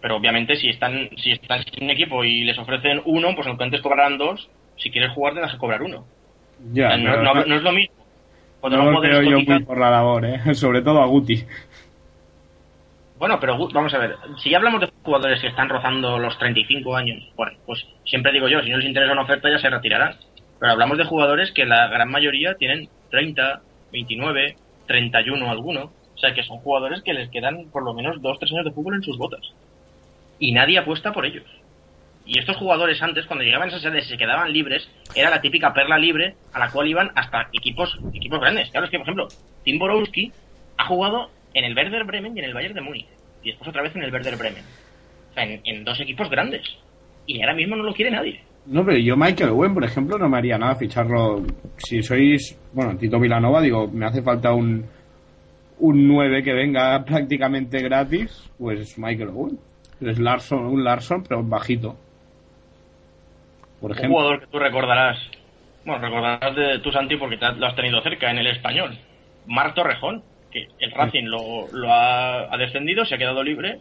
Pero obviamente si están, si están sin equipo y les ofrecen uno, pues aunque antes cobrarán dos, si quieres jugar tendrás que cobrar uno. Ya, O sea, no, pero no- no es lo mismo. Cuando no no lo puedes creo yo cotizar- muy por la labor, ¿eh? Sobre todo a Guti. Bueno, pero vamos a ver, si ya hablamos de jugadores que están rozando los 35 años, bueno, pues siempre digo yo, si no les interesa una oferta ya se retirarán. Pero hablamos de jugadores que la gran mayoría tienen 30, 29, 31 alguno. O sea, que son jugadores que les quedan por lo menos 2-3 años de fútbol en sus botas. Y nadie apuesta por ellos. Y estos jugadores antes, cuando llegaban a esas edades y se quedaban libres, era la típica perla libre a la cual iban hasta equipos equipos grandes. Claro, es que, por ejemplo, Tim Borowski ha jugado en el Werder Bremen y en el Bayern de Múnich. Y después otra vez en el Werder Bremen. O sea, en, en dos equipos grandes. Y ahora mismo no lo quiere nadie. No, pero yo Michael Owen, por ejemplo, no me haría nada ficharlo. Si sois, bueno, Tito Vilanova, digo, me hace falta un un 9 que venga prácticamente gratis, pues Michael Owen. Es Larson, un Larson, pero bajito. Por Un jugador que tú recordarás. Bueno, recordarás de tu Santi porque te- lo has tenido cerca en el español. Marc Torrejón, que el Racing lo, lo ha, ha descendido, se ha quedado libre.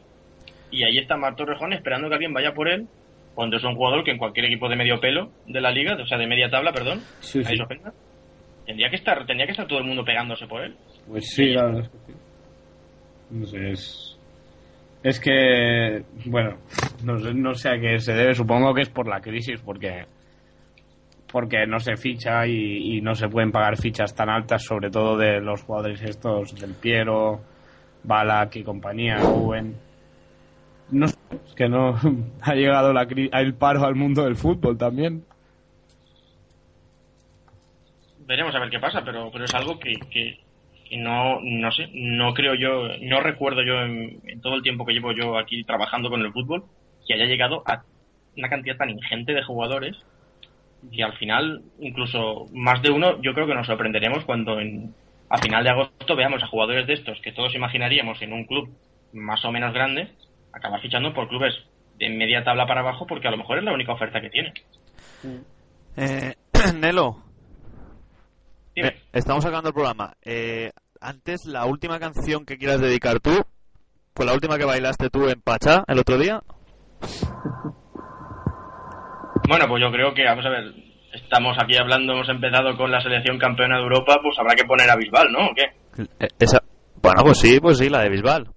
Y ahí está Marc Torrejón esperando que alguien vaya por él. Cuando es un jugador que en cualquier equipo de medio pelo de la liga, o sea, de media tabla, perdón, Sí, ahí sí. se ofenda, tendría que estar, tendría que estar todo el mundo pegándose por él. Pues sí, la verdad es que sí. No sé, es. Es que. Bueno, no sé, no sé a qué se debe. Supongo que es por la crisis, porque. Porque no se ficha y, no se pueden pagar fichas tan altas, sobre todo de los jugadores estos, del Piero, Balak y compañía, Owen. No sé, es que no. Ha llegado la el paro al mundo del fútbol también. Veremos a ver qué pasa, pero, pero es algo que, que no, no sé, no creo yo, no recuerdo yo en, todo el tiempo que llevo yo aquí trabajando con el fútbol que haya llegado a una cantidad tan ingente de jugadores que al final, incluso más de uno, yo creo que nos sorprenderemos cuando en, a final de agosto veamos a jugadores de estos que todos imaginaríamos en un club más o menos grande, acabar fichando por clubes de media tabla para abajo porque a lo mejor es la única oferta que tiene. Eh, Nelo, Dime. estamos sacando el programa. Eh, antes, la última canción que quieras dedicar tú, fue la última que bailaste tú en Pachá el otro día. Bueno, pues yo creo que, vamos a ver, estamos aquí hablando, hemos empezado con la selección campeona de Europa, pues habrá que poner a Bisbal, ¿no? ¿O qué? Eh, esa... Bueno, pues sí, pues sí, la de Bisbal.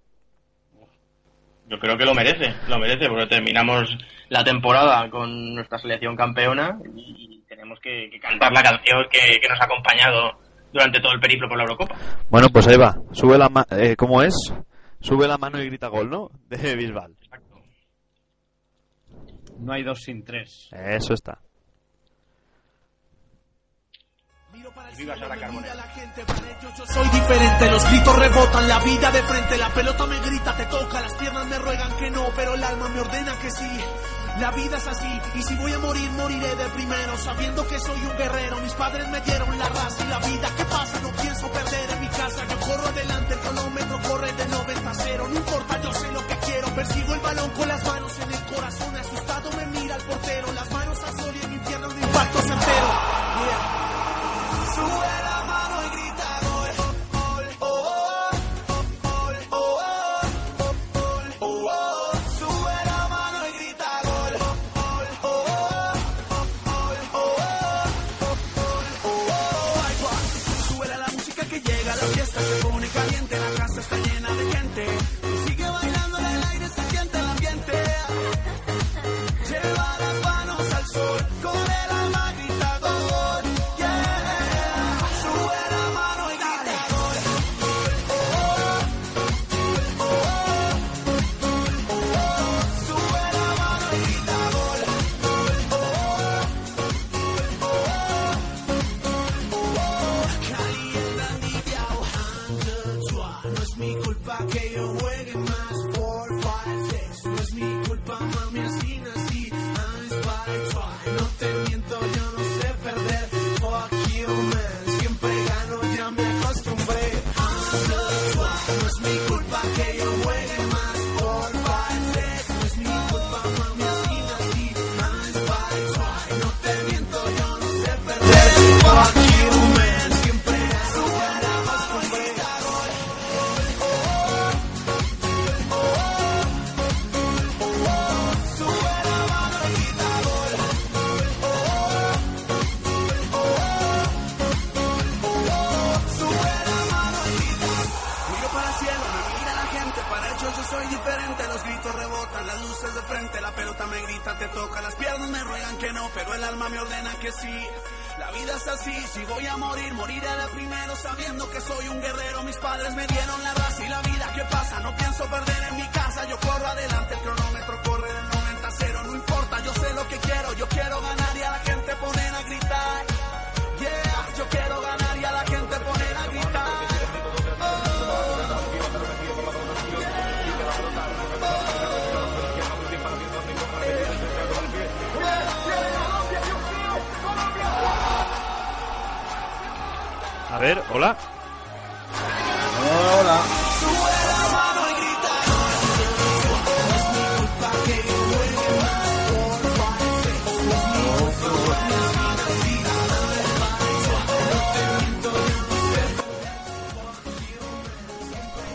Yo creo que lo merece, lo merece, porque terminamos la temporada con nuestra selección campeona y tenemos que, que cantar la canción que, que nos ha acompañado durante todo el periplo por la Eurocopa. Bueno, pues ahí va. Sube la ma- eh, ¿Cómo es? Sube la mano y grita gol, ¿no? De Bisbal. Exacto. No hay dos sin tres. Eso está. Viva Sara Carbonell. Yo soy diferente, los gritos rebotan, la vida de frente, la pelota me grita, te toca, las piernas me ruegan que no, pero el alma me ordena que sí. La vida es así, y si voy a morir, moriré de primero, sabiendo que soy un guerrero. Mis padres me dieron la raza y la vida. ¿Qué pasa? No pienso perder en mi casa. Yo corro adelante, el cronómetro corre de 90 a 0. No importa, yo sé lo que quiero. Persigo el balón con las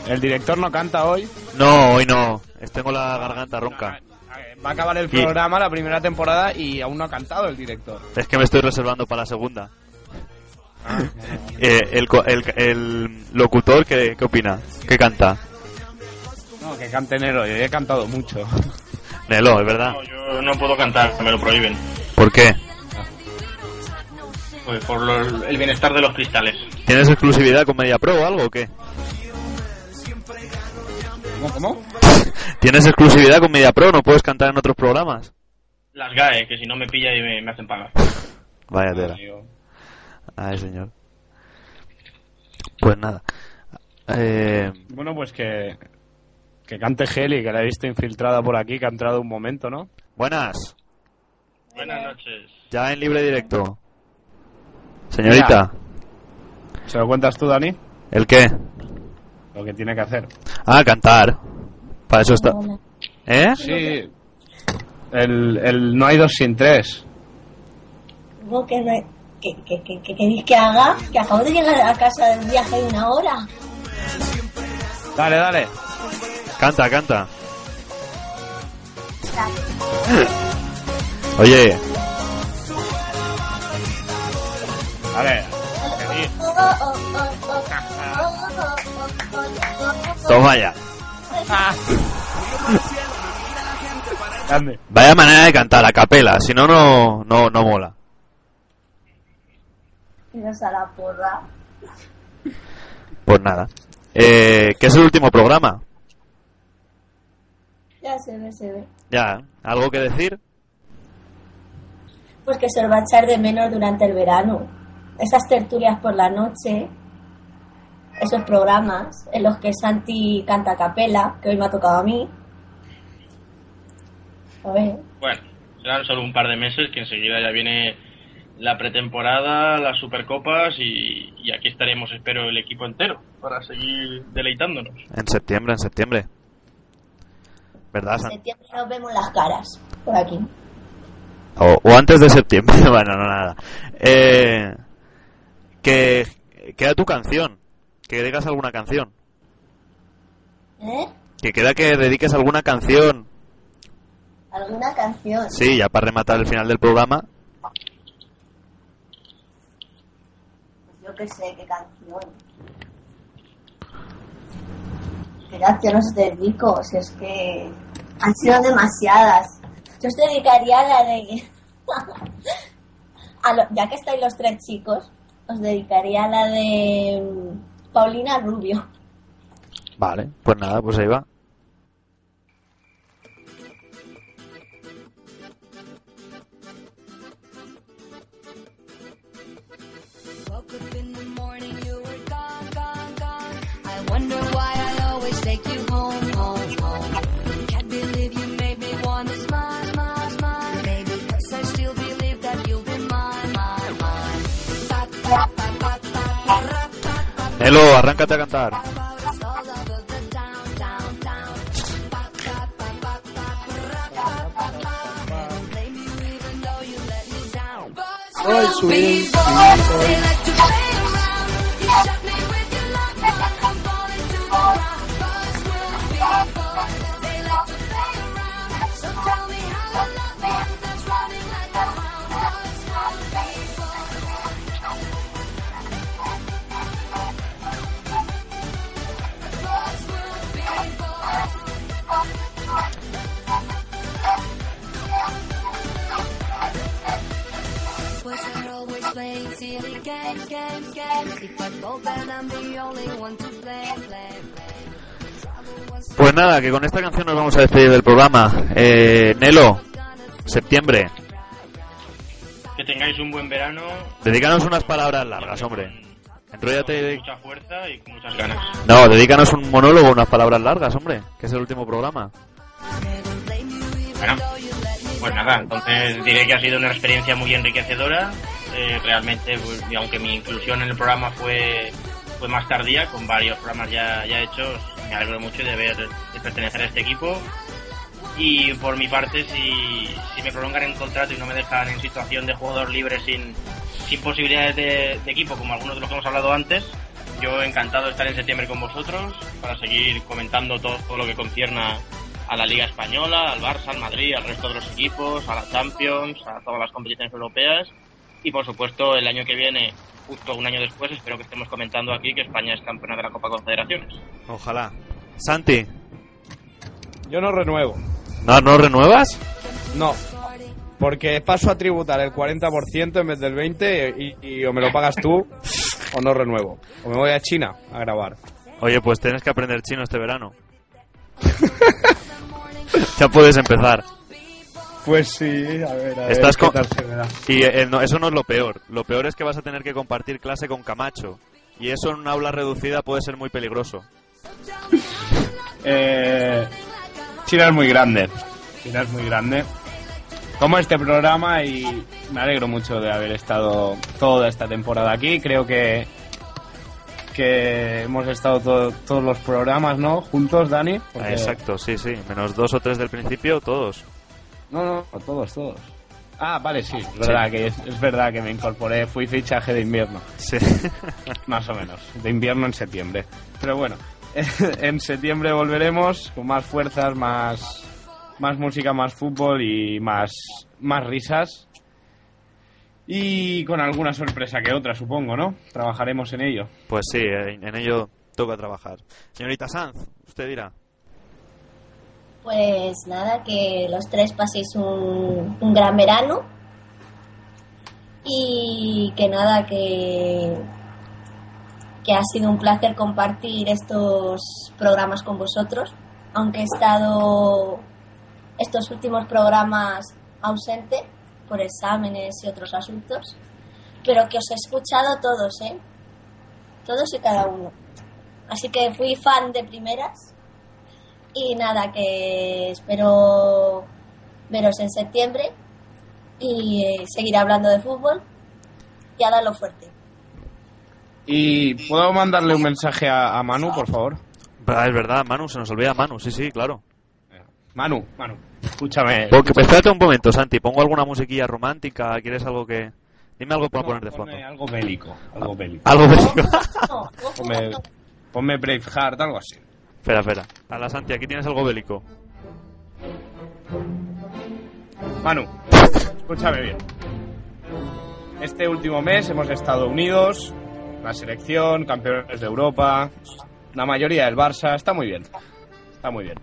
El director no canta hoy. No, hoy no. Tengo la garganta ronca. Va a acabar el Y- programa, la primera temporada, y aún no ha cantado el director. Es que me estoy reservando para la segunda. Eh, el, co- el, el locutor, ¿qué, ¿qué opina? ¿Qué canta? No, que cante Nero, yo he cantado mucho. Nelo, es verdad. No, yo no puedo cantar, me lo prohíben. ¿Por qué? Pues por lo- el bienestar de los cristales. ¿Tienes exclusividad con Media Pro o algo o qué? ¿Cómo, cómo? ¿Tienes exclusividad con Media Pro? ¿No puedes cantar en otros programas? Las GAE, que si no me pilla y me, me hacen pagar. Vaya tela. Ay, señor. Pues nada. Eh, Bueno, pues que, que cante Heli, que la he visto infiltrada por aquí, que ha entrado un momento, ¿no? buenas. Buenas noches. Ya en libre directo. Señorita, ¿Se lo cuentas tú, Dani? ¿el qué? Lo que tiene que hacer. Ah, cantar. Para eso está. ¿Eh? Sí. El, el no hay dos sin tres. No, que, no- que, que, que, que queréis que haga, que acabo de llegar a casa del viaje de una hora. Dale, dale. Canta, canta. Oye, Dale. Toma ya. Grande. Vaya manera de cantar a capela, si no, no, no, no mola. A la porra. Pues nada. Eh, ¿Qué es el último programa? Ya se ve, se ve. Ya, ¿algo que decir? Pues que se os va a echar de menos durante el verano. Esas tertulias por la noche, esos programas en los que Santi canta a capela, que hoy me ha tocado a mí. A ver, Bueno, serán solo un par de meses que enseguida ya viene la pretemporada, las supercopas y, y aquí estaremos, espero, el equipo entero para seguir deleitándonos. En septiembre, en septiembre. ¿Verdad, en San? septiembre nos vemos las caras por aquí. O, o antes de septiembre, bueno, no nada. Eh, que queda tu canción. Que digas alguna canción. ¿Eh? Que queda que dediques alguna canción. ¿Alguna canción? Sí, ya para rematar el final del programa. Pues yo qué sé, qué canción. ¿Qué canción os dedico? Si es que han sido demasiadas. Yo os dedicaría la de... a lo- ya que estáis los tres chicos, os dedicaría la de Paulina Rubio. Vale, pues nada, pues ahí va. Nelo, arráncate a cantar. Pues nada, que con esta canción nos vamos a despedir del programa. Eh, Nelo, septiembre, Que tengáis un buen verano, dedícanos unas palabras largas, hombre. Enróllate. con mucha fuerza y con muchas ganas. No, dedícanos un monólogo, unas palabras largas, hombre, que es el último programa. Bueno, pues nada, entonces diré que ha sido una experiencia muy enriquecedora. Eh, realmente, pues, y aunque mi inclusión en el programa fue, fue más tardía, con varios programas ya, ya hechos, me alegro mucho de, ver, de pertenecer a este equipo. Y por mi parte, si, si me prolongan el contrato y no me dejan en situación de jugador libre sin, sin posibilidades de, de equipo, como algunos de los que hemos hablado antes, yo encantado de estar en septiembre con vosotros para seguir comentando todo, todo lo que concierna a la Liga Española, al Barça, al Madrid, al resto de los equipos, a la Champions, a todas las competiciones europeas y por supuesto el año que viene, justo un año después, espero que estemos comentando aquí que España es campeona de la Copa Confederaciones. Ojalá. Santi, Yo no renuevo. ¿no, no renuevas? No. Porque paso a tributar el 40% en vez del 20% y, y o me lo pagas tú o no renuevo. O me voy a China a grabar. Oye, pues tienes que aprender chino este verano. ya puedes empezar. Pues sí, a ver, a ver Estás qué con- tal se me da. Y eh, no, eso no es lo peor. Lo peor es que vas a tener que compartir clase con Camacho. Y eso en una aula reducida puede ser muy peligroso. Eh, China es muy grande. China es muy grande. Como este programa y me alegro mucho de haber estado toda esta temporada aquí. Creo que que hemos estado to- todos los programas, ¿no? Juntos, Dani. Porque- Exacto, sí, sí. Menos dos o tres del principio, todos. No, no, todos, todos. Ah, vale, sí, es verdad, que es, es verdad que me incorporé, fui fichaje de invierno. Sí. Más o menos, de invierno en septiembre. Pero bueno, en septiembre volveremos con más fuerzas, más, más música, más fútbol y más, más risas. Y con alguna sorpresa que otra, supongo, ¿no? Trabajaremos en ello. Pues sí, en, en ello toca trabajar. Señorita Sanz, usted dirá. Pues nada, que los tres paséis un, gran verano. Y que nada, que, que ha sido un placer compartir estos programas con vosotros. Aunque he estado estos últimos programas ausente por exámenes y otros asuntos. Pero que os he escuchado todos, ¿eh? Todos y cada uno. Así que fui fan de primeras. Y nada, que espero veros en septiembre y eh, seguir hablando de fútbol y a darlo fuerte. ¿Y puedo mandarle un mensaje a, a Manu, por favor? Ah, es verdad, Manu, se nos olvida Manu, sí, sí, claro. Manu, Manu, escúchame. Porque, espérate un momento, Santi, pongo alguna musiquilla romántica, ¿quieres algo que...? Dime algo para poner de fondo. Algo bélico, algo bélico. Algo bélico. Ponme, ponme Braveheart, algo así. Espera, espera. A la Santi, aquí tienes algo bélico. Manu, escúchame bien. Este último mes hemos estado unidos, la selección, campeones de Europa, la mayoría del Barça, está muy bien, está muy bien.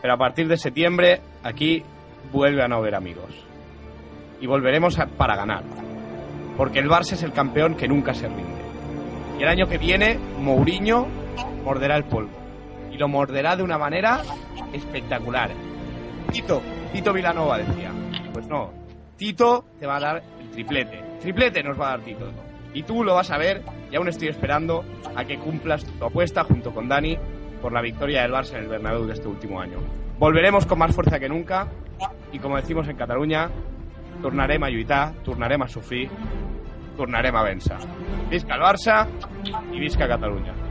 Pero a partir de septiembre, aquí vuelve a no haber amigos. Y volveremos para ganar. Porque el Barça es el campeón que nunca se rinde. Y el año que viene, Mourinho morderá el polvo. Y lo morderá de una manera espectacular. Tito, Tito Vilanova decía. Pues no, Tito te va a dar el triplete. Triplete nos va a dar Tito. Y tú lo vas a ver y aún estoy esperando a que cumplas tu apuesta junto con Dani por la victoria del Barça en el Bernabéu de este último año. Volveremos con más fuerza que nunca y como decimos en Cataluña, tornarem a lluitar, tornarem a sufrir, tornarem a vèncer. Visca el Barça y visca Cataluña.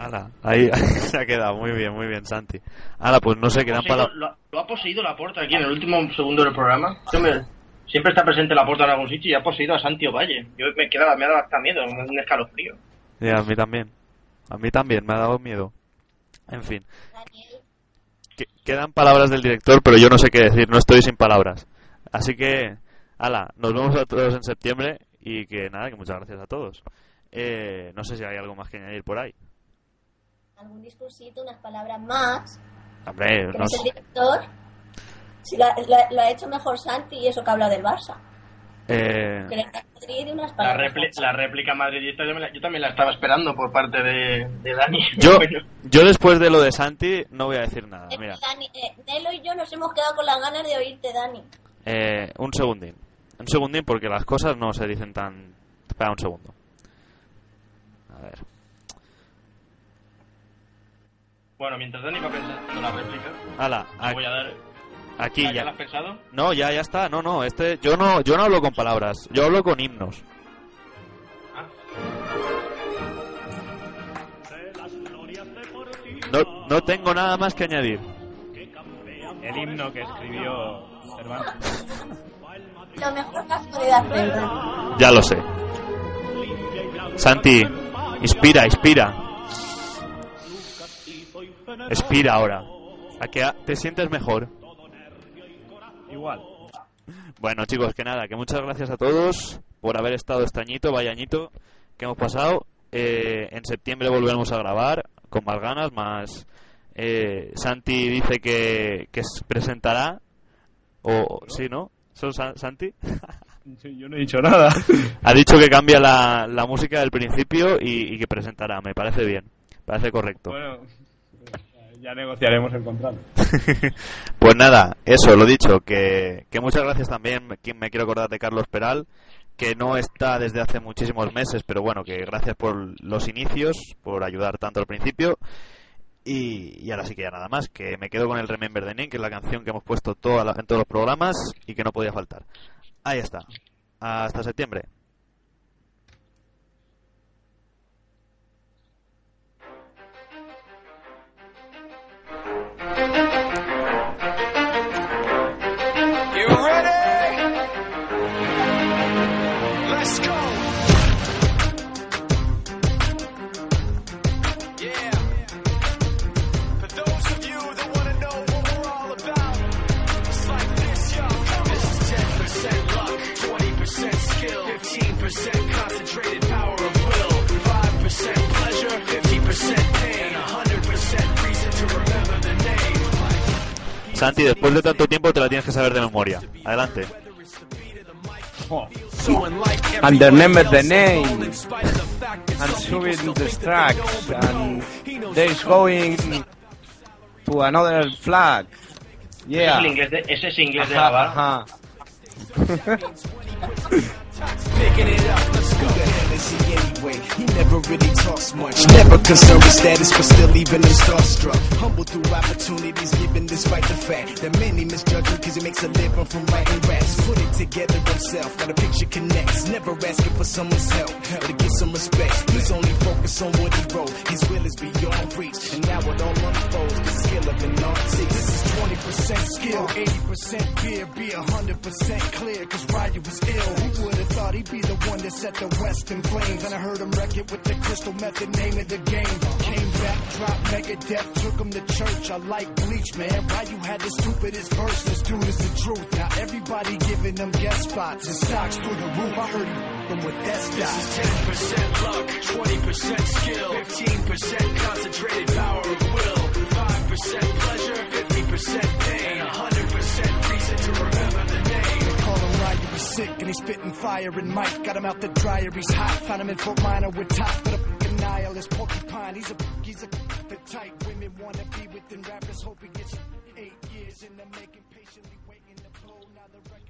Ala, ahí se ha quedado, muy bien, muy bien, Santi. Ala, pues no sé, quedan palabras... lo, lo ha poseído la porta aquí en el último segundo del programa. Hombre siempre está presente la porta en algún sitio y ha poseído a Santi Valle. Yo me, quedaba, me ha dado hasta miedo, un escalofrío. Ya, a mí también. A mí también, me ha dado miedo. En fin. Que- quedan palabras del director, pero yo no sé qué decir, no estoy sin palabras. Así que, ala, nos vemos a todos en septiembre y que nada, que muchas gracias a todos. Eh, no sé si hay algo más que añadir por ahí. Algún discursito, unas palabras más. Hombre, Que no es el sé. director. Si lo, lo- lo ha hecho mejor Santi y eso que habla del Barça. Eh, Madrid y unas La, palabras. repli- la réplica madridista yo, me la- yo también la estaba esperando por parte de, de Dani. yo, yo después de lo de Santi no voy a decir nada. Eh, Mira, Dani, eh, Nelo y yo nos hemos quedado con las ganas de oírte, Dani. eh, un segundín. Un segundín porque las cosas no se dicen tan... Espera un segundo. A ver. Bueno, mientras Dani va pensando la réplica, Hala, te a- voy a dar... aquí ¿Ya, ya. la has pensado? No, ya, ya está. No, no, este, yo no, yo no hablo con palabras. Yo hablo con himnos. Ah, No, no tengo nada más que añadir. El himno que escribió Cervantes. Lo mejor que has podido hacer. Ya lo sé. Santi, inspira, inspira. Expira ahora. A que te sientes mejor. Igual. Bueno, chicos, que nada, que muchas gracias a todos por haber estado este añito, vaya añito que hemos pasado. Eh, en septiembre volveremos a grabar con más ganas, más. eh, Santi dice que, que se presentará. O, sí, ¿no? ¿Son Sa- Santi? Yo no he dicho nada. Ha dicho que cambia la, la música del principio y, y que presentará. Me parece bien. Parece correcto. Bueno, ya negociaremos el contrato. pues nada, eso, lo dicho, que, que muchas gracias también, me quiero acordar de Carlos Peral, que no está desde hace muchísimos meses, pero bueno, que gracias por los inicios, por ayudar tanto al principio. Y, y ahora sí que ya nada más, que me quedo con el Remember the Name, que es la canción que hemos puesto toda la- en todos los programas y que no podía faltar. Ahí está. Hasta septiembre. Santi, después de tanto tiempo te la tienes que saber de memoria. Adelante. Unlike And the name. the that And still the tracks. And how going to another flag. Yeah. Ese es inglés de, ese es inglés de Ajá, ajá. is he? Never really talks much. Never concerned with status, but still even him starstruck. Humble through opportunities, given despite the fact that many misjudge him because he makes a living from writing raps. Put it together himself, got a picture connects. Never asking for someone's help or to get some respect. He's only focused on what he wrote. His will is beyond reach, and now it all unfolds. The skill of an artist. This is 20% skill, 80% fear, be 100% clear. Cause Ryu was ill. Who would have thought he'd be the one that set the West in flames? And I heard him wreck it with the crystal method, name of the game. Came back, dropped Megadeth, took him to church. I like Bleach, man. Why you had the stupidest verse. This dude is the truth. Now everybody giving them guest spots and stocks through the roof. I heard he them with that stock. 10% luck, 20% skill, 15% concentrated power of will, 5% pleasure, 50% pain, and 100% he's sick and he's spitting fire and Mike got him out the dryer, he's hot. Found him in Fort Minor with top, but a nihilist porcupine. He's a he's a the type women wanna be within rappers. Hope he gets eight years in the making, patiently waiting to blow. Now the record.